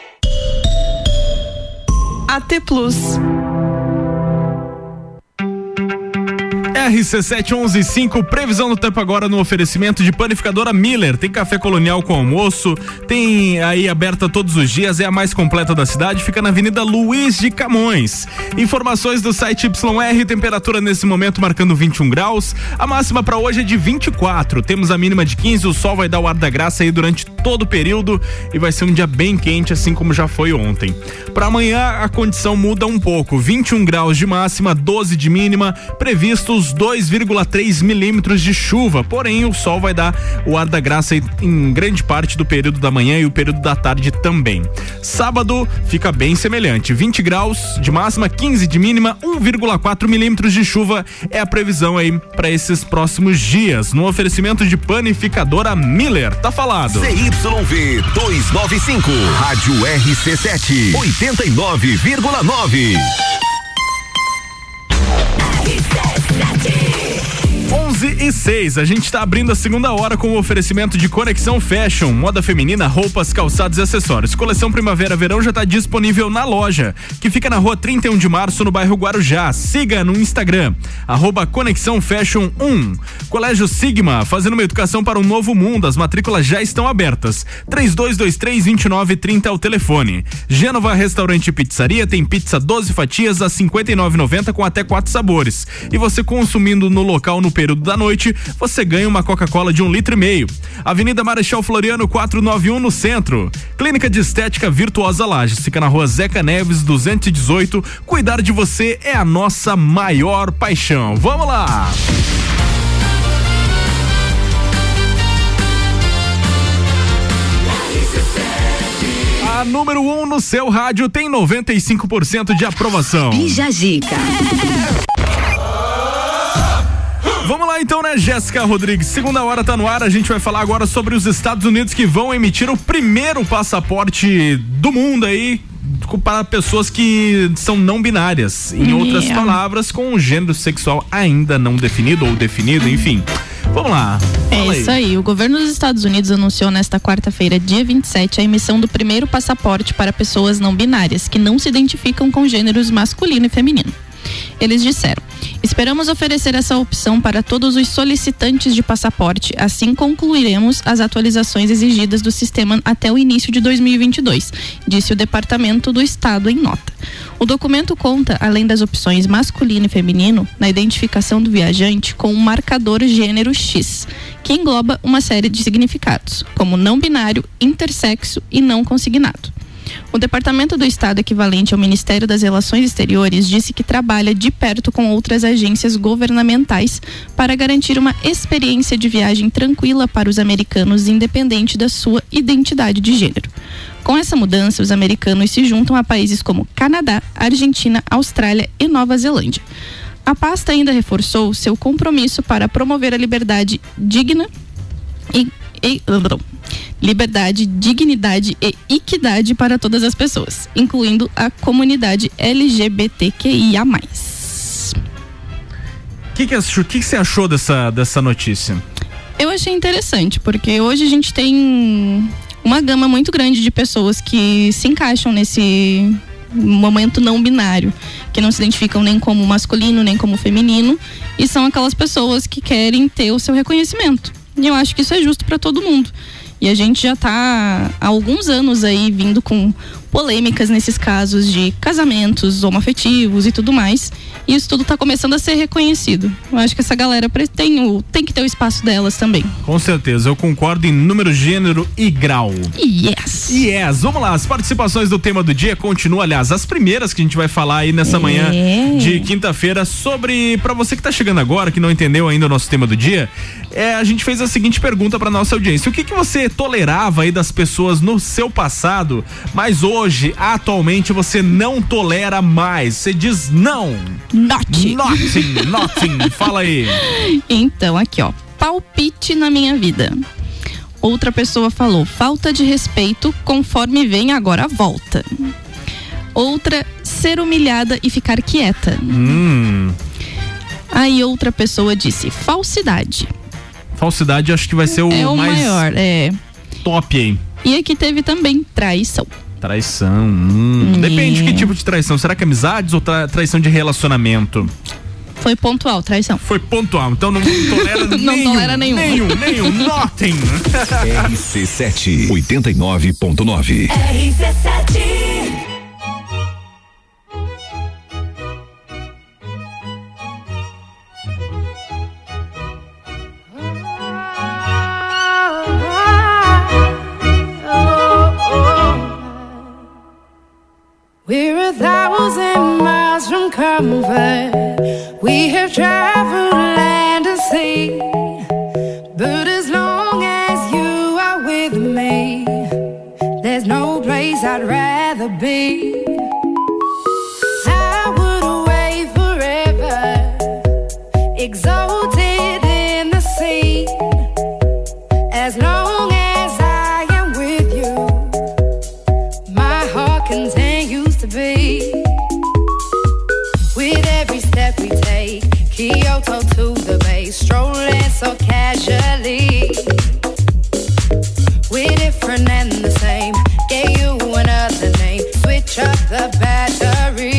AT Plus. RC7115, previsão do tempo agora no oferecimento de panificadora Miller. Tem café colonial com almoço, tem aí aberta todos os dias, é a mais completa da cidade, fica na Avenida Luiz de Camões. Informações do site YR, temperatura nesse momento marcando 21 graus, a máxima para hoje é de 24. Temos a mínima de 15, o sol vai dar o ar da graça aí durante todo o período e vai ser um dia bem quente, assim como já foi ontem. Para amanhã a condição muda um pouco, 21 graus de máxima, 12 de mínima, previstos 2,3 milímetros de chuva. Porém, o sol vai dar o ar da graça em grande parte do período da manhã e o período da tarde também. Sábado fica bem semelhante: 20 graus de máxima, 15 de mínima, 1,4 milímetros de chuva é a previsão aí para esses próximos dias. No oferecimento de panificadora Miller. Tá falado. CYV 295, Rádio RC7, 89,9. 11 e 6. A gente está abrindo a segunda hora com o oferecimento de Conexão Fashion, moda feminina, roupas, calçados e acessórios. Coleção Primavera-Verão já está disponível na loja, que fica na rua 31 de março, no bairro Guarujá. Siga no Instagram, arroba Conexão Fashion 1. Colégio Sigma, fazendo uma educação para um novo mundo. As matrículas já estão abertas. 3223-2930 é o telefone. Gênova Restaurante e Pizzaria tem pizza 12 fatias a 59,90 com até quatro sabores. E você consumindo no local no período da noite, você ganha uma Coca-Cola de um litro e meio. Avenida Marechal Floriano 491 no centro. Clínica de Estética Virtuosa Lages, fica na rua Zeca Neves 218. Cuidar de você é a nossa maior paixão. Vamos lá! A número 1 um no seu rádio tem 95% de aprovação. Bija Zica. Lá então, né, Jéssica Rodrigues? Segunda hora tá no ar, a gente vai falar agora sobre os Estados Unidos que vão emitir o primeiro passaporte do mundo aí para pessoas que são não binárias. Em outras Yeah. palavras, com um gênero sexual ainda não definido ou definido, enfim. Vamos lá. É fala isso aí. O governo dos Estados Unidos anunciou nesta quarta-feira, dia 27, a emissão do primeiro passaporte para pessoas não binárias que não se identificam com gêneros masculino e feminino. Eles disseram: Esperamos oferecer essa opção para todos os solicitantes de passaporte, assim concluiremos as atualizações exigidas do sistema até o início de 2022, disse o Departamento do Estado em nota. O documento conta, além das opções masculino e feminino, na identificação do viajante com um marcador gênero X, que engloba uma série de significados, como não binário, intersexo e não consignado. O Departamento do Estado equivalente ao Ministério das Relações Exteriores disse que trabalha de perto com outras agências governamentais para garantir uma experiência de viagem tranquila para os americanos, independente da sua identidade de gênero. Com essa mudança, os americanos se juntam a países como Canadá, Argentina, Austrália e Nova Zelândia. A pasta ainda reforçou seu compromisso para promover a liberdade digna e, e- liberdade, dignidade e equidade para todas as pessoas, incluindo a comunidade LGBTQIA+. O que, que, achou- que, que você achou dessa, dessa notícia? Eu achei interessante, porque hoje a gente tem uma gama muito grande de pessoas que se encaixam nesse momento não binário, que não se identificam nem como masculino, nem como feminino, e são aquelas pessoas que querem ter o seu reconhecimento. E eu acho que isso é justo para todo mundo. E a gente já tá há alguns anos aí vindo com polêmicas nesses casos de casamentos homoafetivos e tudo mais. E isso tudo tá começando a ser reconhecido. Eu acho que essa galera tem, o, tem que ter o espaço delas também. Com certeza, eu concordo em número, gênero e grau. Yes! Yes! Vamos lá, as participações do tema do dia continuam, aliás, as primeiras que a gente vai falar aí nessa manhã de quinta-feira sobre, pra você que tá chegando agora, que não entendeu ainda o nosso tema do dia, é, a gente fez a seguinte pergunta pra nossa audiência: o que que você tolerava aí das pessoas no seu passado, mas hoje, atualmente, você não tolera mais? Você diz não. Not. Nothing, nothing. Fala aí. Então, aqui, ó. Palpite na minha vida. Outra pessoa falou: falta de respeito, conforme vem, agora volta. Outra, ser humilhada e ficar quieta. Hum. Aí outra pessoa disse: falsidade. Falsidade acho que vai ser o, é o mais maior, é. top aí. E aqui teve também traição. Traição. hum. É. Depende de que tipo de traição. Será que é amizades ou tra- traição de relacionamento? Foi pontual, traição. Foi pontual, então não tolera Não nenhum. tolera nenhum. Nenhum, nenhum. Notem. RC7 89.9. We're a thousand miles from comfort. We have traveled land and sea. But as long as you are with me, there's no place I'd rather be. I would away forever, exalted strolling so casually. We're different and the same. Gave you another name. Switch up the batteries.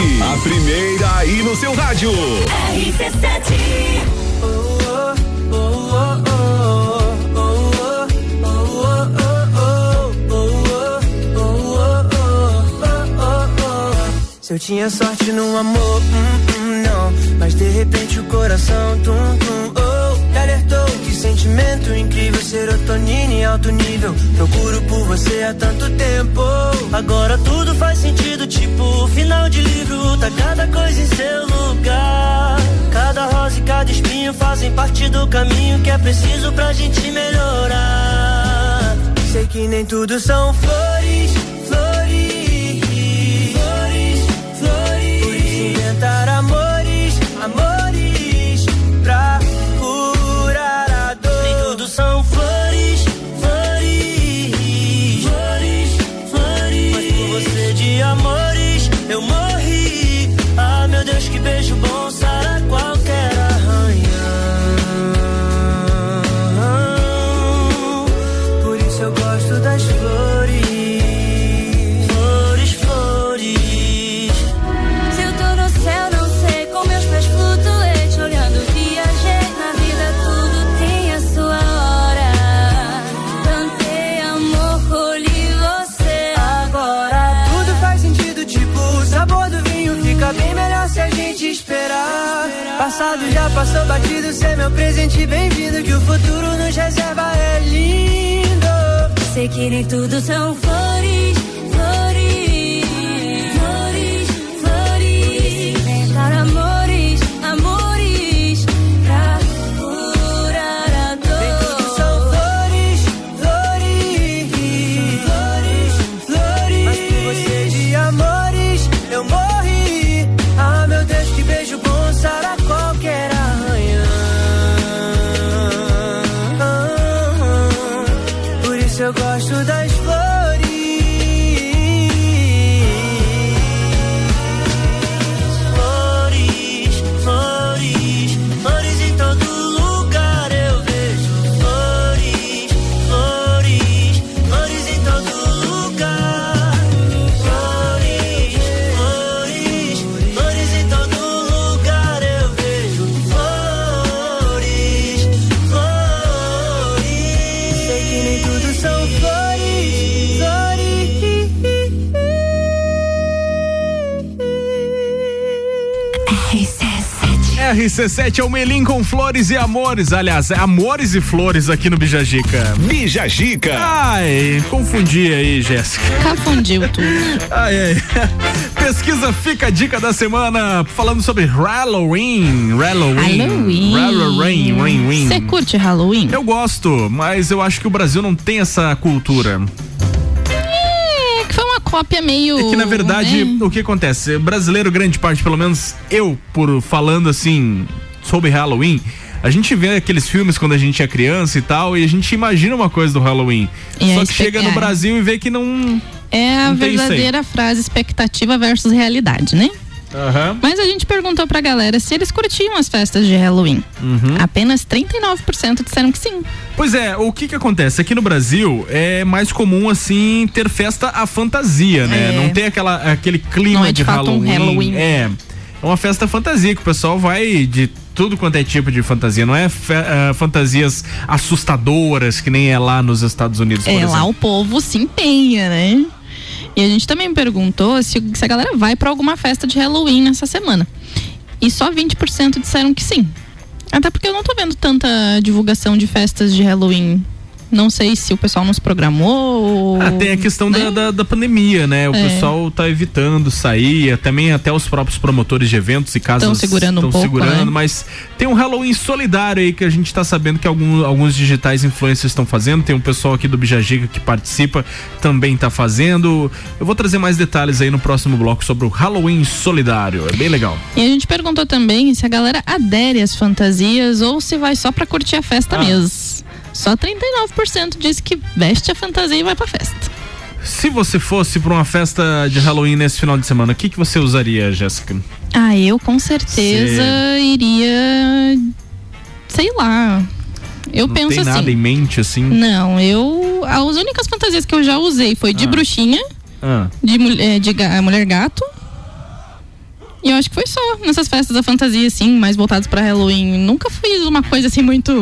RC7, a primeira aí no seu rádio. Se eu tinha sorte no amor, hum, hum, não. Mas de repente o coração, tum, tum, oh. Me alertou que sentimento incrível, serotonina em alto nível. Procuro por você há tanto tempo. Agora tudo faz sentido, tipo final de livro. Tá cada coisa em seu lugar. Cada rosa e cada espinho fazem parte do caminho que é preciso pra gente melhorar. Sei que nem tudo são flores, passou batido, cê é meu presente bem-vindo, que o futuro nos reserva é lindo. Sei que nem tudo são flores, RC7 é o Melim com flores e amores. Aliás, é amores e flores aqui no Bijagica. Bijagica. Ai, confundi aí, Jéssica. Confundiu tudo. Ai, ai. Pesquisa Fica a Dica da Semana falando sobre Halloween. Halloween. Halloween. Halloween. Halloween. Você curte Halloween? Eu gosto, mas eu acho que o Brasil não tem essa cultura. Cópia meio. É que na verdade, né? o que acontece? Brasileiro, grande parte, pelo menos eu, por falando assim sobre Halloween, a gente vê aqueles filmes quando a gente é criança e tal, e a gente imagina uma coisa do Halloween. E Só a que chega no é. Brasil e vê que não. É a Não verdadeira frase expectativa versus realidade, né? Aham. Mas a gente perguntou pra galera se eles curtiam as festas de Halloween. Uhum. Apenas 39% disseram que sim. Pois é, o que que acontece? Aqui no Brasil é mais comum, assim, ter festa à fantasia, né? É. Não tem aquela, aquele clima é de de fato um Halloween. Halloween. É. É uma festa fantasia que o pessoal vai de tudo quanto é tipo de fantasia. Não é fe- ah, fantasias assustadoras que nem é lá nos Estados Unidos, É, lá o povo se empenha, né? E a gente também perguntou se, se a galera vai pra alguma festa de Halloween nessa semana. E só 20% disseram que sim. Até porque eu não tô vendo tanta divulgação de festas de Halloween. Não sei se o pessoal não se programou. Ah, tem a questão né? da, da, da pandemia, né? O É. pessoal tá evitando sair, também até os próprios promotores de eventos e casas Tão segurando um pouco, segurando, né? mas tem um Halloween solidário aí que a gente tá sabendo que alguns, alguns digitais influencers estão fazendo, tem um pessoal aqui do Bijagiga que participa, também tá fazendo. Eu vou trazer mais detalhes aí no próximo bloco sobre o Halloween solidário, é bem legal. E a gente perguntou também se a galera adere às fantasias ou se vai só pra curtir a festa Ah. mesmo. Só 39% disse que veste a fantasia e vai pra festa. Se você fosse pra uma festa de Halloween nesse final de semana, o que que você usaria, Jéssica? Ah, eu com certeza iria. Sei lá. Eu Não penso tem assim. nada em mente assim? Não, eu. As únicas fantasias que eu já usei foi de Ah. bruxinha, Ah. de, eh, de ga- mulher gato. E eu acho que foi só nessas festas da fantasia, assim, mais voltadas pra Halloween. Nunca fiz uma coisa assim muito.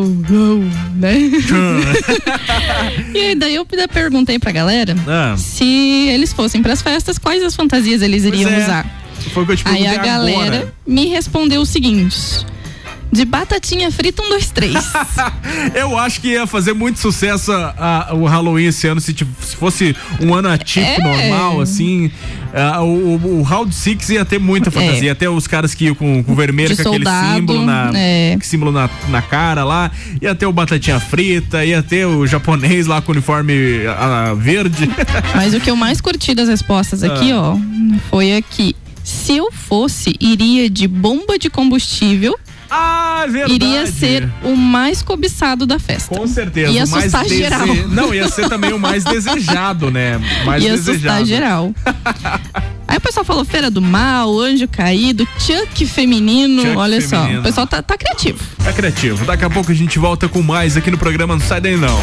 né? e aí daí eu perguntei pra galera Ah. se eles fossem pras festas, quais as fantasias eles iriam é. usar. Foi o que eu te Aí a galera agora. me respondeu o seguinte: de batatinha frita, um, dois, três. Eu acho que ia fazer muito sucesso a- a- o Halloween esse ano se, se fosse um ano atípico, É. normal, assim. Ah, o, o, Round Six ia ter muita fantasia. Ia ter os caras que iam com, com vermelho, De com aquele soldado, símbolo, na, é. símbolo na, na cara lá. Ia ter o Batatinha Frita, ia ter o japonês lá com o uniforme ah, verde. Mas o que eu mais curti das respostas aqui, Ah. ó, foi aqui. Se eu fosse, iria de bomba de combustível. Ah, verdade. Iria ser o mais cobiçado da festa. Com certeza. Ia o mais assustar dese- geral. Não, ia ser também o mais desejado, né? Mais Ia desejado. assustar geral. Aí o pessoal falou Feira do Mal, Anjo Caído, Chuck Feminino. Chuck Olha só, feminino. o pessoal tá, tá criativo. Tá criativo. Daqui a pouco a gente volta com mais aqui no programa Não Sai Daí Não.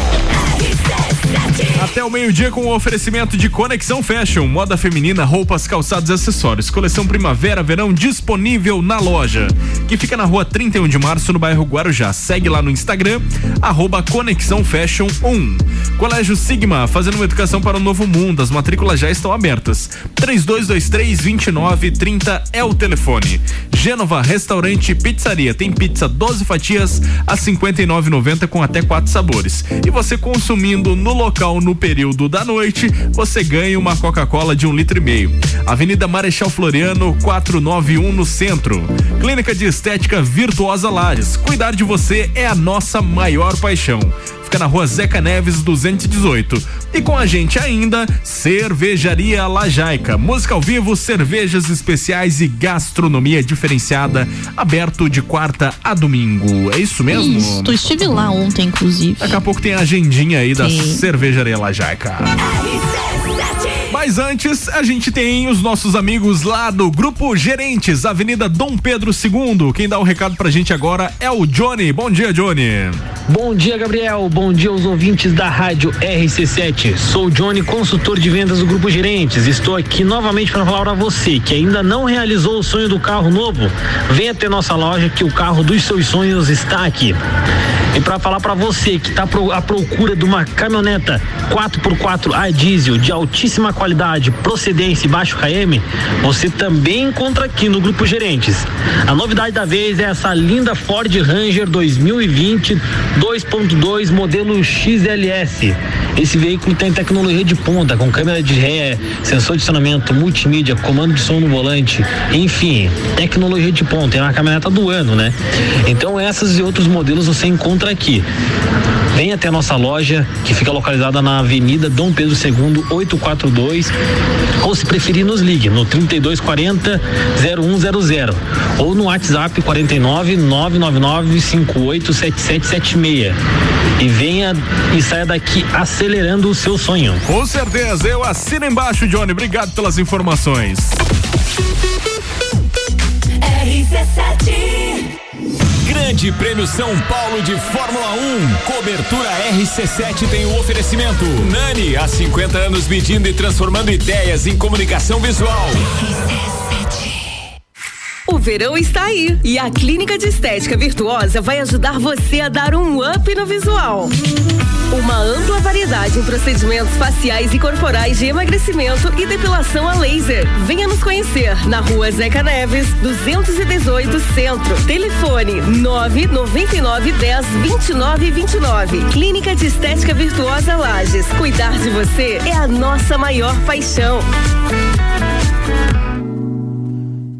Até o meio-dia com o oferecimento de Conexão Fashion, moda feminina, roupas, calçados e acessórios. Coleção Primavera, Verão disponível na loja, que fica na rua 31 de março, no bairro Guarujá. Segue lá no Instagram, arroba Conexão Fashion 1. Colégio Sigma, fazendo uma educação para o novo mundo. As matrículas já estão abertas. 3223-2930 é o telefone. Gênova Restaurante Pizzaria. Tem pizza 12 fatias a 59,90 com até quatro sabores. E você consumindo no local no período da noite, você ganha uma Coca-Cola de um litro e meio. Avenida Marechal Floriano 491 no centro. Clínica de Estética Virtuosa Lares. Cuidar de você é a nossa maior paixão. Fica na rua Zeca Neves 218. E com a gente ainda, Cervejaria Lajaica. Música ao vivo, cervejas especiais e gastronomia diferenciada. Aberto de quarta a domingo. É isso mesmo? Isso, estive lá ontem, inclusive. Daqui a pouco tem a agendinha aí da Sim. Cervejaria Lajaica. Mas antes, a gente tem os nossos amigos lá do Grupo Gerentes, Avenida Dom Pedro II. Quem dá o recado pra gente agora é o Johnny. Bom dia, Johnny. Bom dia, Gabriel. Bom dia aos ouvintes da Rádio RC7. Sou o Johnny, consultor de vendas do Grupo Gerentes. Estou aqui novamente para falar para você que ainda não realizou o sonho do carro novo. Venha até nossa loja que o carro dos seus sonhos está aqui. E para falar para você que está à procura de uma caminhoneta 4x4 a diesel de altíssima qualidade, procedência e baixo KM, você também encontra aqui no Grupo Gerentes. A novidade da vez é essa linda Ford Ranger 2020 2.2 modelo XLS. Esse veículo tem tecnologia de ponta, com câmera de ré, sensor de acionamento, multimídia, comando de som no volante, enfim, tecnologia de ponta. É uma caminhoneta do ano, né? Então essas e outros modelos você encontra aqui. Venha até a nossa loja, que fica localizada na Avenida Dom Pedro II, 842. Ou se preferir, nos ligue no 3240 0100 ou no WhatsApp 49 999 587776. E venha e saia daqui acelerando o seu sonho. Com certeza, eu assino embaixo, Johnny. Obrigado pelas informações. Grande Prêmio São Paulo de Fórmula 1. Cobertura RC7 tem o oferecimento. Nani, há 50 anos medindo e transformando ideias em comunicação visual. O verão está aí e a Clínica de Estética Virtuosa vai ajudar você a dar um up no visual. Uma ampla variedade em procedimentos faciais e corporais de emagrecimento e depilação a laser. Venha nos conhecer na rua Zeca Neves, 218 Centro. Telefone 999 10 29 29. Clínica de Estética Virtuosa Lages. Cuidar de você é a nossa maior paixão.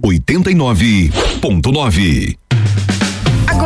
89.9.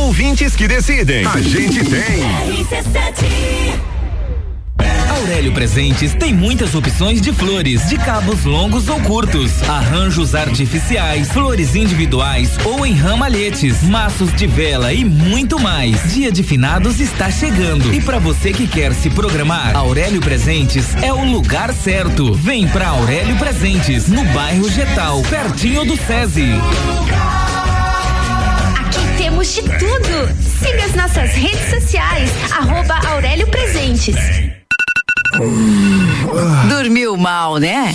Ouvintes que decidem. A gente tem. Aurélio Presentes tem muitas opções de flores, de cabos longos ou curtos, arranjos artificiais, flores individuais ou em ramalhetes, maços de vela e muito mais. Dia de finados está chegando e para você que quer se programar, Aurélio Presentes é o lugar certo. Vem pra Aurélio Presentes, no bairro Getal, pertinho do SESI. De tudo. Siga as nossas redes sociais, arroba Aurélio Presentes. Dormiu mal, né?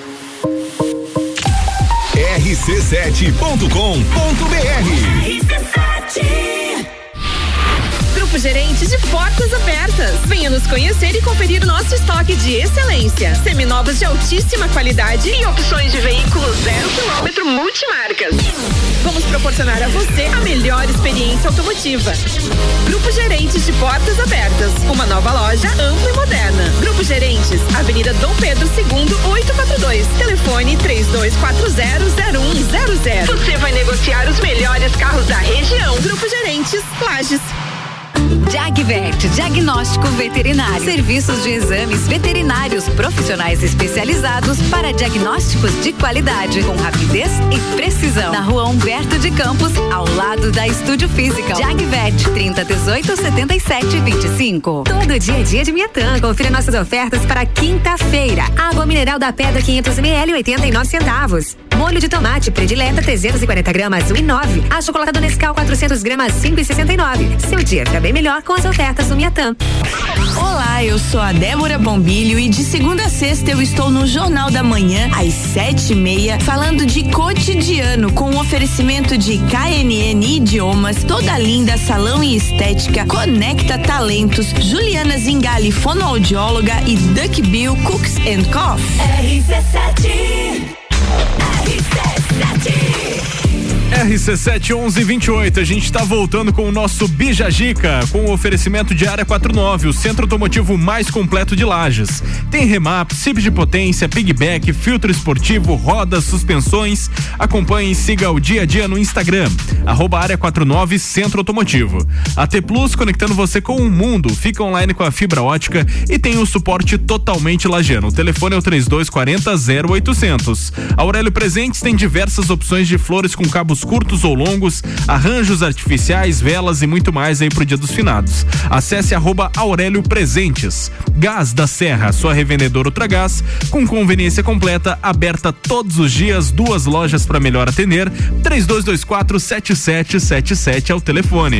rc7.com.br Grupo Gerente de Portas Abertas. Venha nos conhecer e conferir nosso estoque de excelência. Seminovos de altíssima qualidade e opções de veículos zero quilômetro multimarcas. Vamos proporcionar a você a melhor experiência automotiva. Grupo Gerentes de Portas Abertas. Uma nova loja ampla e moderna. Grupo Gerentes, Avenida Dom Pedro II, 842. Telefone 32400100. Você vai negociar os melhores carros da região. Grupo Gerentes, Lages. Jagvet, diagnóstico veterinário. Serviços de exames veterinários profissionais especializados para diagnósticos de qualidade, com rapidez e precisão. Na rua Humberto de Campos, ao lado da Estúdio Física. Jagvet, 30 18 77 25. Todo dia a dia de Miatã. Confira nossas ofertas para quinta-feira. Água mineral da pedra 500 ml 89 centavos. Molho de tomate predileta 340 gramas 1,9. A chocolate Nescau 400 gramas 5,69. Seu dia fica bem melhor com as ofertas do Miatã. Olá, eu sou a Débora Bombilho e de segunda a sexta eu estou no Jornal da Manhã às sete e meia falando de cotidiano com o oferecimento de KNN Idiomas, Toda Linda Salão e Estética, Conecta Talentos, Juliana Zingali fonoaudióloga e Duck Bill Cooks and Coffee. RC7 RC7 1128, a gente está voltando com o nosso Bijagica, com o oferecimento de Área 49, o centro automotivo mais completo de Lages. Tem remap, CIP de potência, pigback, filtro esportivo, rodas, suspensões. Acompanhe e siga o dia a dia no Instagram, arroba Área 49 Centro Automotivo. A T Plus conectando você com o mundo, fica online com a fibra ótica e tem o suporte totalmente lagiano. O telefone é o 3240 0800. Aurélio Presentes tem diversas opções de flores com cabos curtos ou longos, arranjos artificiais, velas e muito mais aí pro Dia dos Finados. Acesse arroba Aurélio Presentes. Gás da Serra, sua revendedora Ultragás, com conveniência completa, aberta todos os dias, duas lojas para melhor atender. 3224 7777 é o telefone.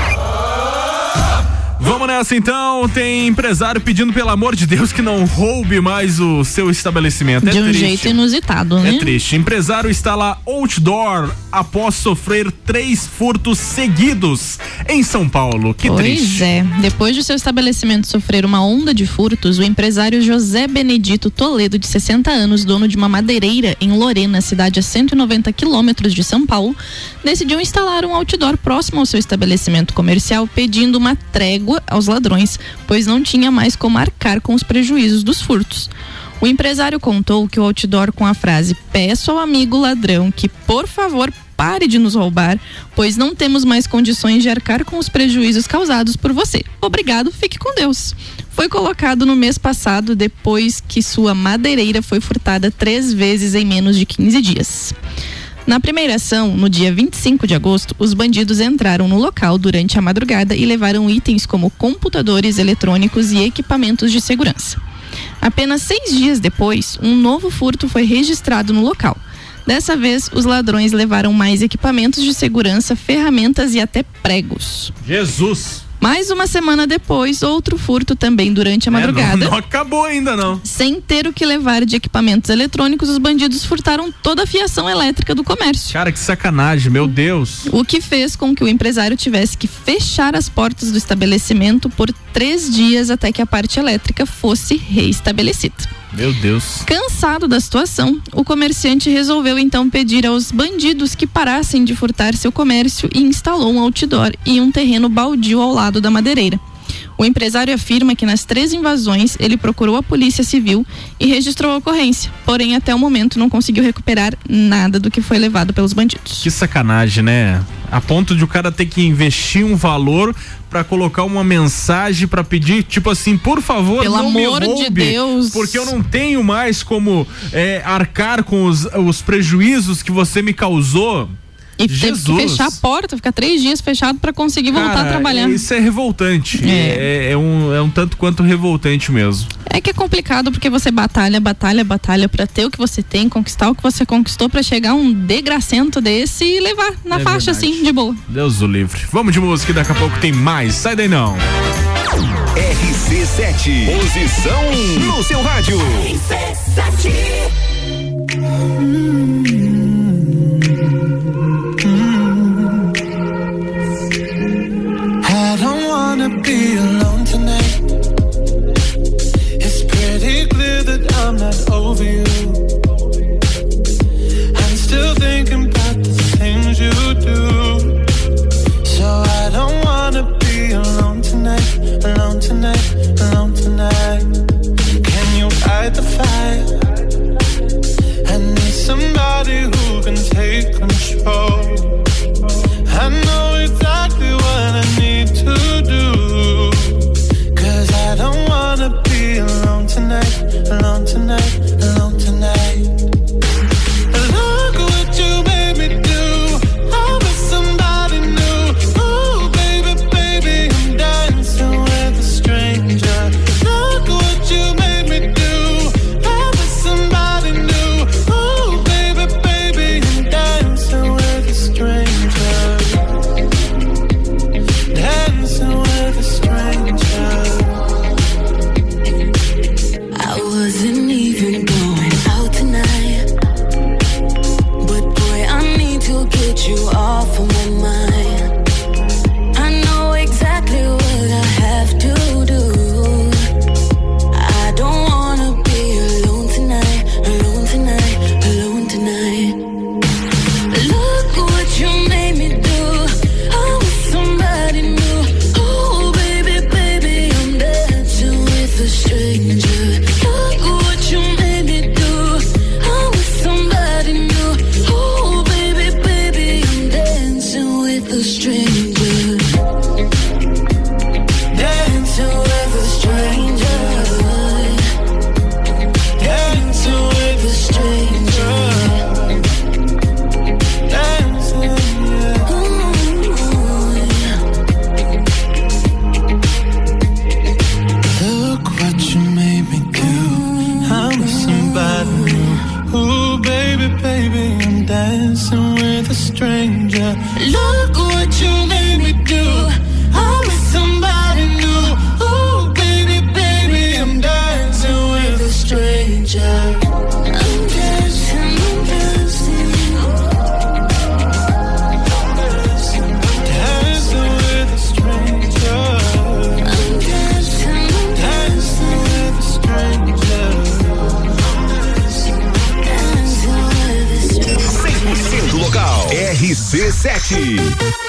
Vamos nessa então. Tem empresário pedindo pelo amor de Deus que não roube mais o seu estabelecimento. É de um triste. jeito inusitado, né? É triste. Empresário lá outdoor após sofrer três furtos seguidos em São Paulo. Que pois triste. é. Depois de seu estabelecimento sofrer uma onda de furtos, o empresário José Benedito Toledo, de 60 anos, dono de uma madeireira em Lorena, cidade a 190 quilômetros de São Paulo, decidiu instalar um outdoor próximo ao seu estabelecimento comercial, pedindo uma trégua aos ladrões, pois não tinha mais como arcar com os prejuízos dos furtos. O empresário contou que o outdoor com a frase Peço ao amigo ladrão que, por favor, pare de nos roubar, pois não temos mais condições de arcar com os prejuízos causados por você. Obrigado, fique com Deus. Foi colocado no mês passado, depois que sua madeireira foi furtada três vezes em menos de 15 dias. Na primeira ação, no dia 25 de agosto, os bandidos entraram no local durante a madrugada e levaram itens como computadores eletrônicos e equipamentos de segurança. Apenas seis dias depois, um novo furto foi registrado no local. Dessa vez, os ladrões levaram mais equipamentos de segurança, ferramentas e até pregos. Jesus. Mais uma semana depois, outro furto também durante a madrugada. É, não, não acabou ainda não. Sem ter o que levar de equipamentos eletrônicos, os bandidos furtaram toda a fiação elétrica do comércio. Cara, que sacanagem, meu Deus. O que fez com que o empresário tivesse que fechar as portas do estabelecimento por três dias até que a parte elétrica fosse reestabelecida. Meu Deus. Cansado da situação, o comerciante resolveu então pedir aos bandidos que parassem de furtar seu comércio e instalou um outdoor em um terreno baldio ao lado da madeireira. O empresário afirma que nas três invasões ele procurou a polícia civil e registrou a ocorrência, porém até o momento não conseguiu recuperar nada do que foi levado pelos bandidos. Que sacanagem, né? A ponto de o cara ter que investir um valor para colocar uma mensagem para pedir, tipo assim, por favor, Pelo não amor me de roube, Deus. porque eu não tenho mais como é, arcar com os, os prejuízos que você me causou. E teve que fechar a porta, ficar três dias fechado para conseguir voltar Cara, a trabalhar. Isso é revoltante. É. É, é um, é um tanto quanto revoltante mesmo. É que é complicado porque você batalha, batalha, batalha para ter o que você tem, conquistar o que você conquistou para chegar um degracento desse e levar na É faixa verdade. assim, de boa. Deus o livre. Vamos de música, daqui a pouco tem mais. Sai daí não. RC7, posição no seu rádio. I that I'm not over you. I'm still thinking about the things you do. So I don't wanna be alone tonight, alone tonight, alone tonight. Can you fight the? I need somebody who can take control. Alone tonight. RC7.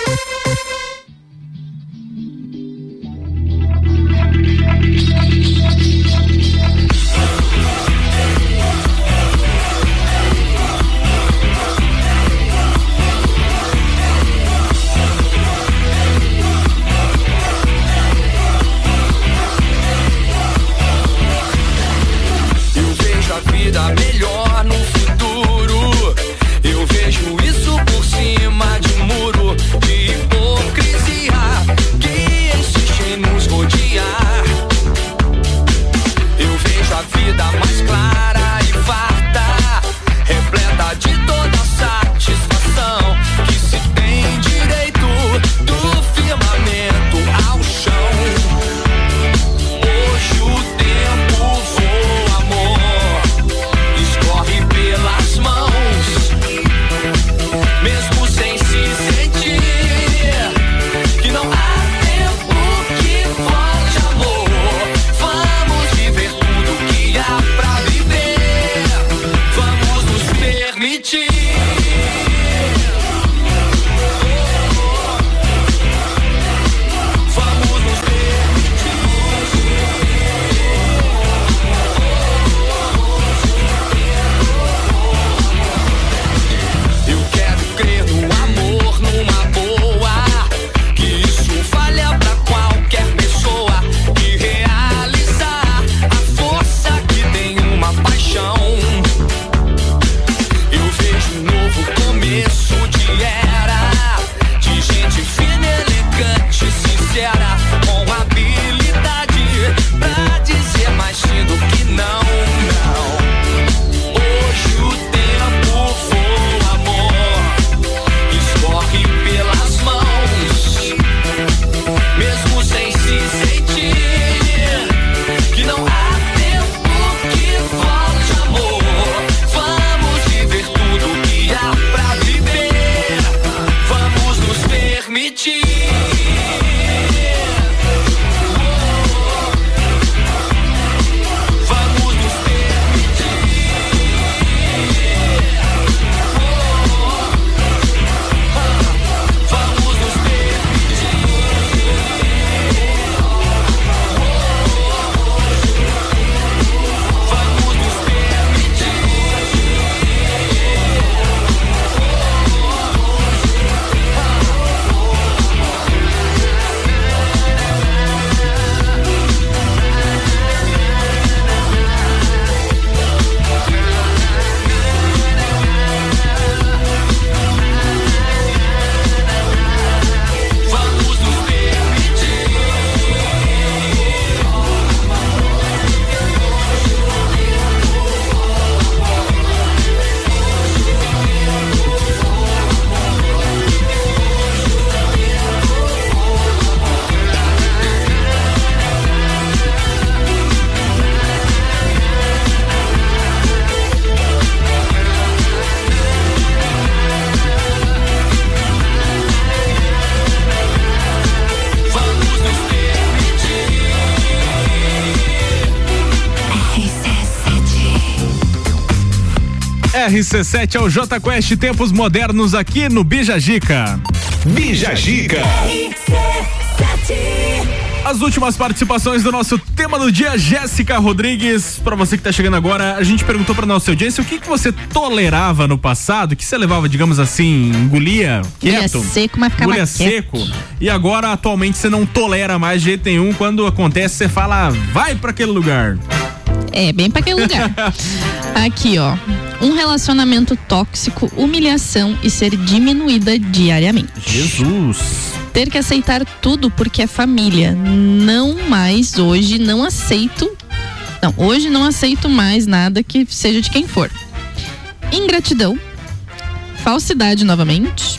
RC7 é o J Quest Tempos Modernos aqui no Bija Gica. Bija Gica. As últimas participações do nosso tema do dia, Jéssica Rodrigues. Pra você que tá chegando agora, a gente perguntou pra nossa audiência o que, que você tolerava no passado, que você levava, digamos assim, engolia Engolia quieto. seco, mas ficava Engolia quieto. seco. E agora, atualmente, você não tolera mais de jeito nenhum. Quando acontece, você fala, vai pra aquele lugar. É, bem pra aquele lugar. Aqui, ó. Um relacionamento tóxico, humilhação e ser diminuída diariamente. Jesus. Ter que aceitar tudo porque é família. Não mais hoje, não aceito. Não, hoje não aceito mais nada que seja de quem for. Ingratidão. Falsidade novamente.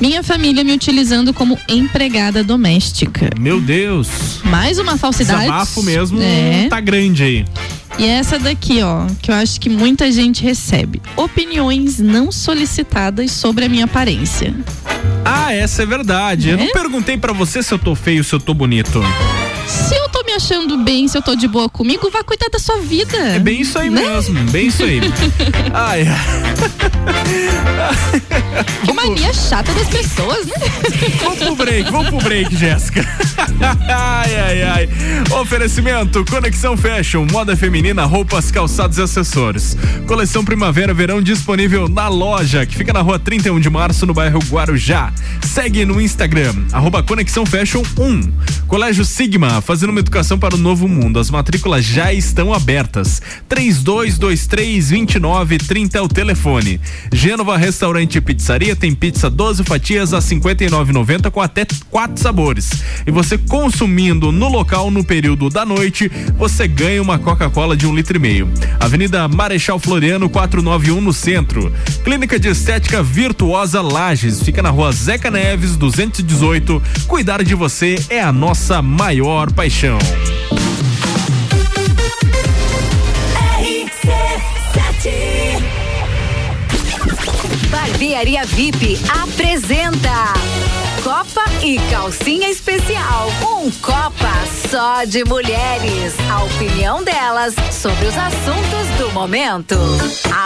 Minha família me utilizando como empregada doméstica. Meu Deus. Mais uma falsidade. Desabafo mesmo É. tá grande aí. E essa daqui, ó, que eu acho que muita gente recebe. Opiniões não solicitadas sobre a minha aparência. Ah, essa é verdade. Eu não perguntei pra você se eu tô feio, se eu tô bonito. Se eu tô me achando bem, se eu tô de boa comigo, vá cuidar da sua vida. É bem isso aí mesmo, bem isso aí. Ai, Que mania chata das pessoas, né? Vamos pro break, vamos pro break, Jéssica. ai, ai, ai. Oferecimento: Conexão Fashion, moda feminina, roupas, calçados e acessórios. Coleção Primavera-Verão disponível na loja, que fica na rua 31 de março, no bairro Guarujá. Segue no Instagram, arroba Conexão Fashion 1. Colégio Sigma, fazendo uma educação para o novo mundo. As matrículas já estão abertas. 3223-2930 é o telefone. Gênova Restaurante e Pizzaria tem pizza 12 fatias a 59,90 com até quatro sabores. E você consumindo no local no período da noite, você ganha uma Coca-Cola de um litro e meio. Avenida Marechal Floriano 491 no centro. Clínica de Estética Virtuosa Lages, fica na rua Zeca Neves 218. Cuidar de você é a nossa maior paixão. Barbearia VIP apresenta Copa e Calcinha Especial. Um Copa só de mulheres. A opinião delas sobre os assuntos do momento.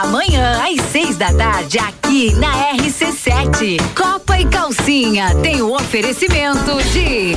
Amanhã, às seis da tarde, aqui na RC7. Copa e Calcinha tem o oferecimento de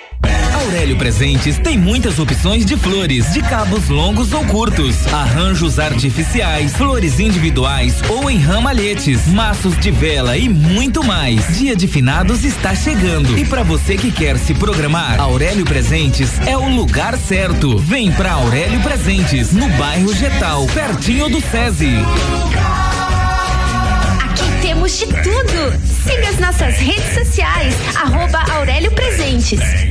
Aurélio Presentes tem muitas opções de flores, de cabos longos ou curtos, arranjos artificiais, flores individuais ou em ramalhetes, maços de vela e muito mais. Dia de finados está chegando e para você que quer se programar, Aurélio Presentes é o lugar certo. Vem pra Aurélio Presentes, no bairro Getal, pertinho do SESI. Temos de tudo. Siga as nossas redes sociais, arroba Aurélio Presentes.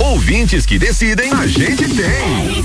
Ouvintes que decidem, a gente tem.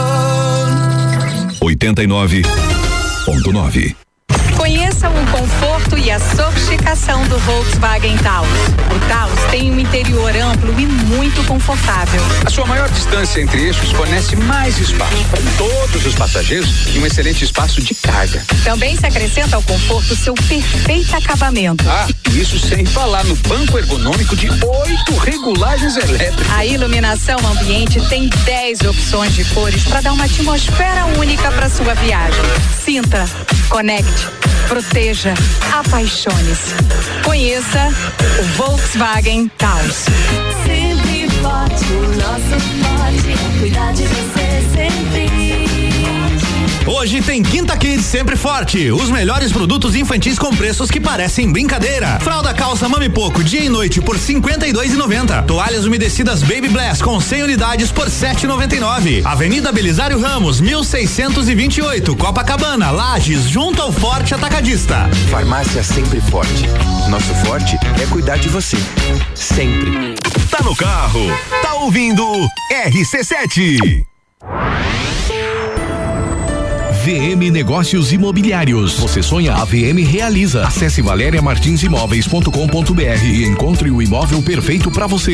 89.9. Conheça o conforto e a sofisticação do Volkswagen Taos. O Taos tem um interior amplo e muito confortável. A sua maior distância entre eixos fornece mais espaço para todos os passageiros e um excelente espaço de carga. Também se acrescenta ao conforto seu perfeito acabamento. Ah, isso sem falar no banco ergonômico de oito regulagens elétricas. A iluminação ambiente tem 10 opções de cores para dar uma atmosfera única para sua viagem. Sinta, conecte, proteja, apaixone-se. Conheça o Volkswagen Taos. Sempre forte, o nosso forte cuidar de você sempre. Hoje tem Quinta Kids sempre forte. Os melhores produtos infantis com preços que parecem brincadeira. Fralda calça Mami Poco dia e noite por 52,90. Toalhas umedecidas Baby Blast com 100 unidades por 7,99. Avenida Belisário Ramos, 1628, Copacabana, Lages, junto ao Forte Atacadista. Farmácia sempre forte. Nosso forte é cuidar de você. Sempre. Tá no carro, tá ouvindo RC7. VM Negócios Imobiliários. Você sonha, a VM realiza. Acesse valeriamartinsimóveis.com.br e encontre o imóvel perfeito para você.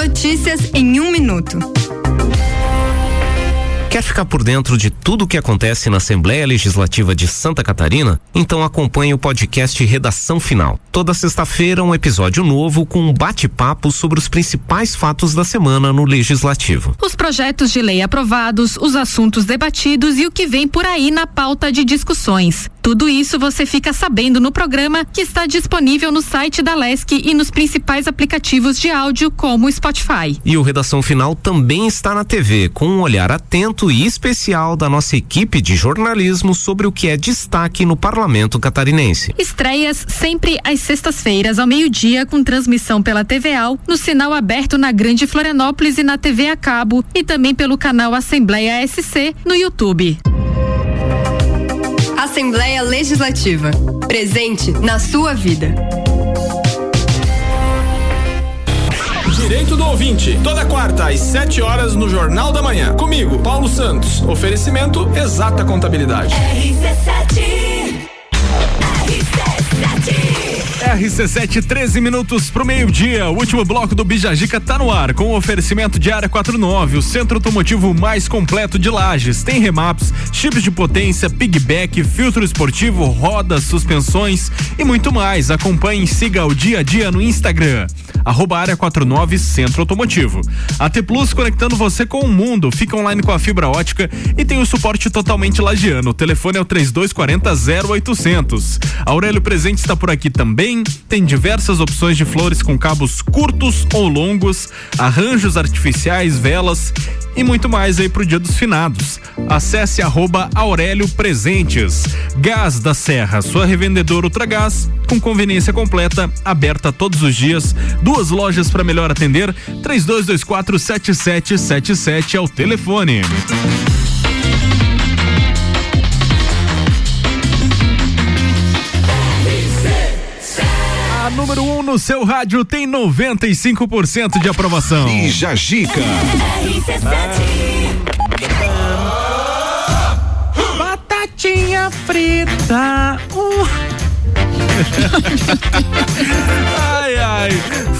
Notícias em um minuto. Quer ficar por dentro de tudo o que acontece na Assembleia Legislativa de Santa Catarina? Então acompanhe o podcast Redação Final. Toda sexta-feira, um episódio novo com um bate-papo sobre os principais fatos da semana no Legislativo. Os projetos de lei aprovados, os assuntos debatidos e o que vem por aí na pauta de discussões. Tudo isso você fica sabendo no programa que está disponível no site da LESC e nos principais aplicativos de áudio, como o Spotify. E o Redação Final também está na TV, com um olhar atento e especial da nossa equipe de jornalismo sobre o que é destaque no parlamento catarinense. Estreias sempre às sextas-feiras, ao meio-dia, com transmissão pela TVAL, no sinal aberto na Grande Florianópolis e na TV a cabo, e também pelo canal Assembleia SC no YouTube. Assembleia Legislativa. Presente na sua vida. Direito do ouvinte, toda quarta às 7 horas no Jornal da Manhã. Comigo, Paulo Santos. Oferecimento Exata Contabilidade. RC7, 13 minutos pro meio-dia. O último bloco do Bijagica tá no ar, com o oferecimento de área 49, o centro automotivo mais completo de lajes. Tem remaps, chips de potência, pigback, filtro esportivo, rodas, suspensões e muito mais. Acompanhe e siga o dia a dia no Instagram. Arroba área 49 Centro Automotivo. A T Plus conectando você com o mundo. Fica online com a fibra ótica e tem o suporte totalmente lagiano. O telefone é o 3240 0800. Aurélio Presente está por aqui também. Tem diversas opções de flores com cabos curtos ou longos, arranjos artificiais, velas e muito mais aí pro Dia dos Finados. Acesse arroba Aurélio Presentes. Gás da Serra, sua revendedora Ultragás, com conveniência completa, aberta todos os dias. Duas lojas para melhor atender. 3224 7777 é o telefone. No seu rádio tem 95% de aprovação. Bija Gica. Batatinha frita. Uh. ai, ai.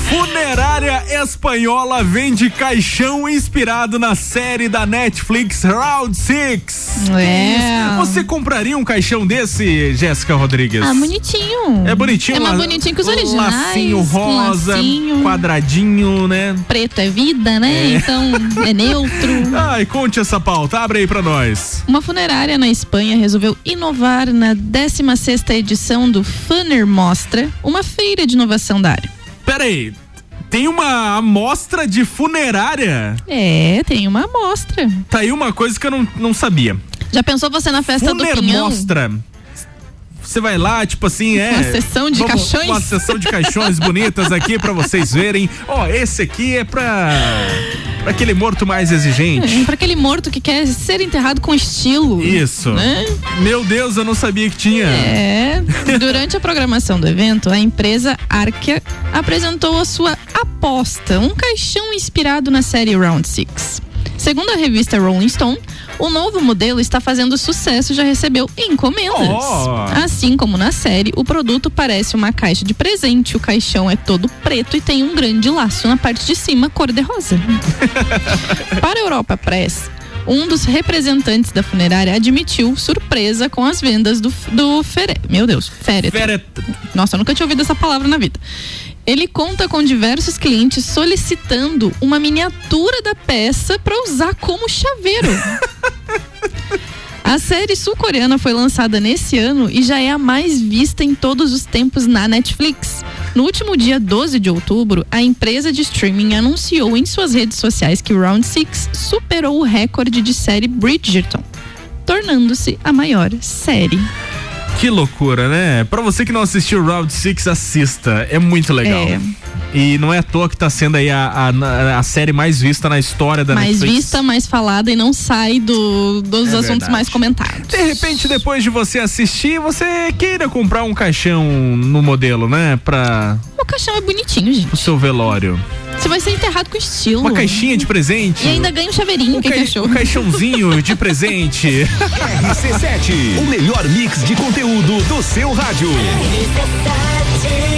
Funerária espanhola vende caixão inspirado na série da Netflix Round Six. É. Você compraria um caixão desse, Jéssica Rodrigues? Ah, bonitinho. É bonitinho. É mais bonitinho que os originais. Lacinho rosa, lacinho. quadradinho, né? Preto é vida, né? É. Então é neutro. Ai, conte essa pauta, abre aí pra nós. Uma funerária na Espanha resolveu inovar na 16ª edição do Funner Mostra, uma feira de inovação da área. Peraí, tem uma amostra de funerária? É, tem uma amostra. Tá aí uma coisa que eu não, não sabia. Já pensou você na festa do Funer Pinhão? Mostra. Você vai lá, tipo assim, é. Uma sessão de caixões? Uma sessão de caixões bonitas aqui pra vocês verem. Ó, esse aqui é pra. pra aquele morto mais exigente. É, pra aquele morto que quer ser enterrado com estilo. Isso. Né? Meu Deus, eu não sabia que tinha. É. Durante a programação do evento, a empresa Arkia apresentou a sua aposta, um caixão inspirado na série Round Six. Segundo a revista Rolling Stone, o novo modelo está fazendo sucesso e já recebeu encomendas. Oh. Assim como na série, o produto parece uma caixa de presente. O caixão é todo preto e tem um grande laço na parte de cima, cor de rosa. Para a Europa Press, um dos representantes da funerária admitiu surpresa com as vendas do, do fere, meu Deus, féretro. Nossa, eu nunca tinha ouvido essa palavra na vida. Ele conta com diversos clientes solicitando uma miniatura da peça para usar como chaveiro. A série sul-coreana foi lançada nesse ano e já é a mais vista em todos os tempos na Netflix. No último dia 12 de outubro, a empresa de streaming anunciou em suas redes sociais que Round 6 superou o recorde de série Bridgerton, tornando-se a maior série que loucura, né? Pra você que não assistiu Round 6, assista. É muito legal. É. E não é à toa que está sendo aí a, a, a, série mais vista na história da mais Netflix. Mais vista, mais falada e não sai do, dos é assuntos verdade. mais comentados. De repente, depois de você assistir, você queira comprar um caixão no modelo, né? Pra. O caixão é bonitinho, gente. O seu velório. Você vai ser enterrado com estilo. Uma caixinha de presente. E ainda ganha um chaveirinho, o que, que achou? Um caixãozinho de presente. RC7, o melhor mix de conteúdo do seu rádio. RC7.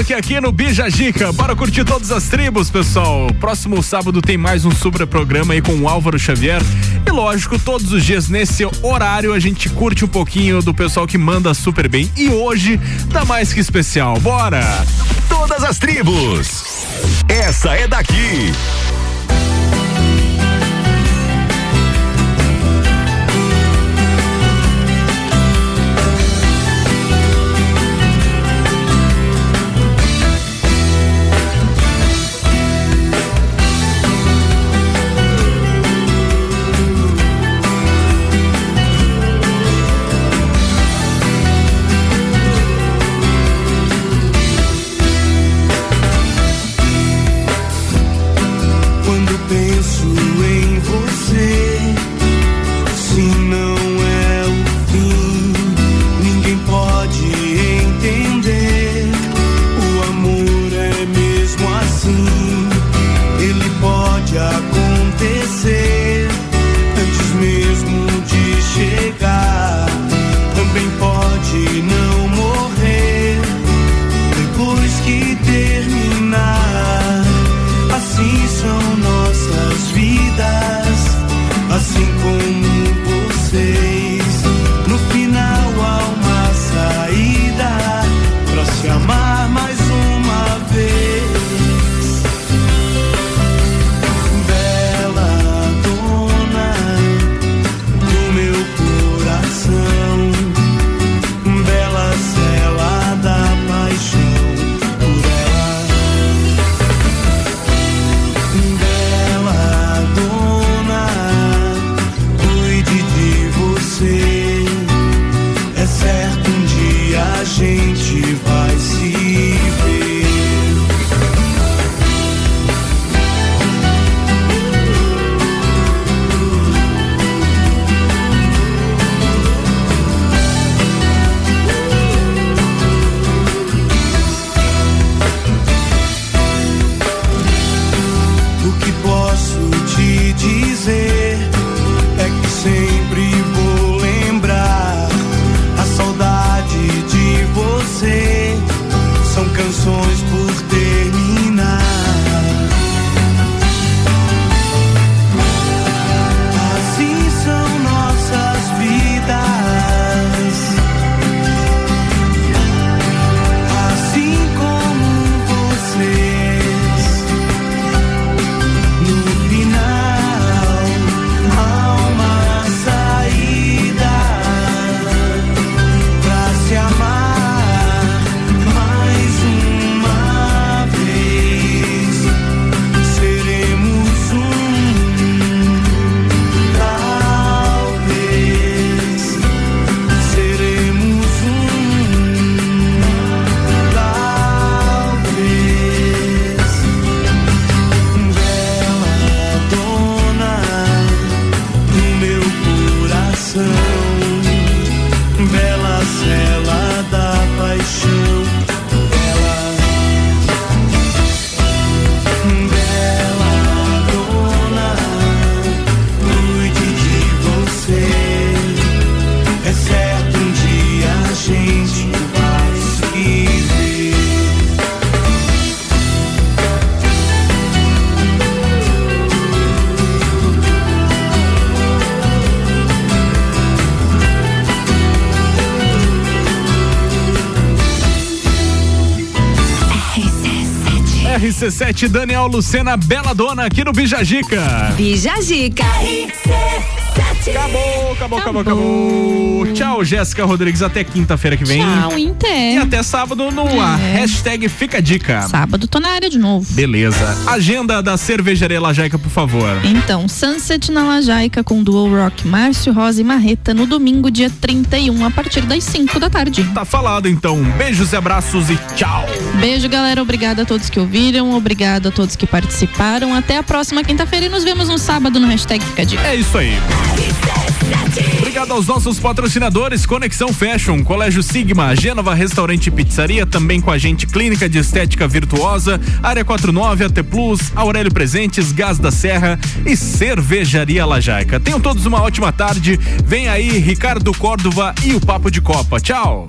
Luck aqui no Bija Gica. Bora curtir todas as tribos, pessoal. Próximo sábado tem mais um super programa aí com o Álvaro Xavier. E lógico, todos os dias nesse horário a gente curte um pouquinho do pessoal que manda super bem. E hoje tá mais que especial. Bora! Todas as tribos. Essa é daqui. RC7 Daniel Lucena Bela Dona aqui no Bijagica. Bijagica. Acabou, acabou, acabou. Tchau, Jéssica Rodrigues. Até quinta-feira que vem. Tchau, Inter. E até sábado no. É. Hashtag Fica a Dica. Sábado tô na área de novo. Beleza. Agenda da cervejaria Lajaica, por favor. Então, Sunset na Lajaica com Dual Rock, Márcio Rosa e Marreta no domingo, dia 31, a partir das 5 da tarde. Tá falado então. Beijos e abraços e tchau. Beijo, galera. Obrigada a todos que ouviram, obrigado a todos que participaram. Até a próxima quinta-feira e nos vemos no sábado no hashtag Fica a Dica. É isso aí. Obrigado aos nossos patrocinadores Conexão Fashion, Colégio Sigma, Gênova Restaurante e Pizzaria, também com a gente Clínica de Estética Virtuosa, Área 49, AT Plus, Aurélio Presentes, Gás da Serra e Cervejaria Lajaica. Tenham todos uma ótima tarde. Vem aí Ricardo Córdova e o Papo de Copa. Tchau.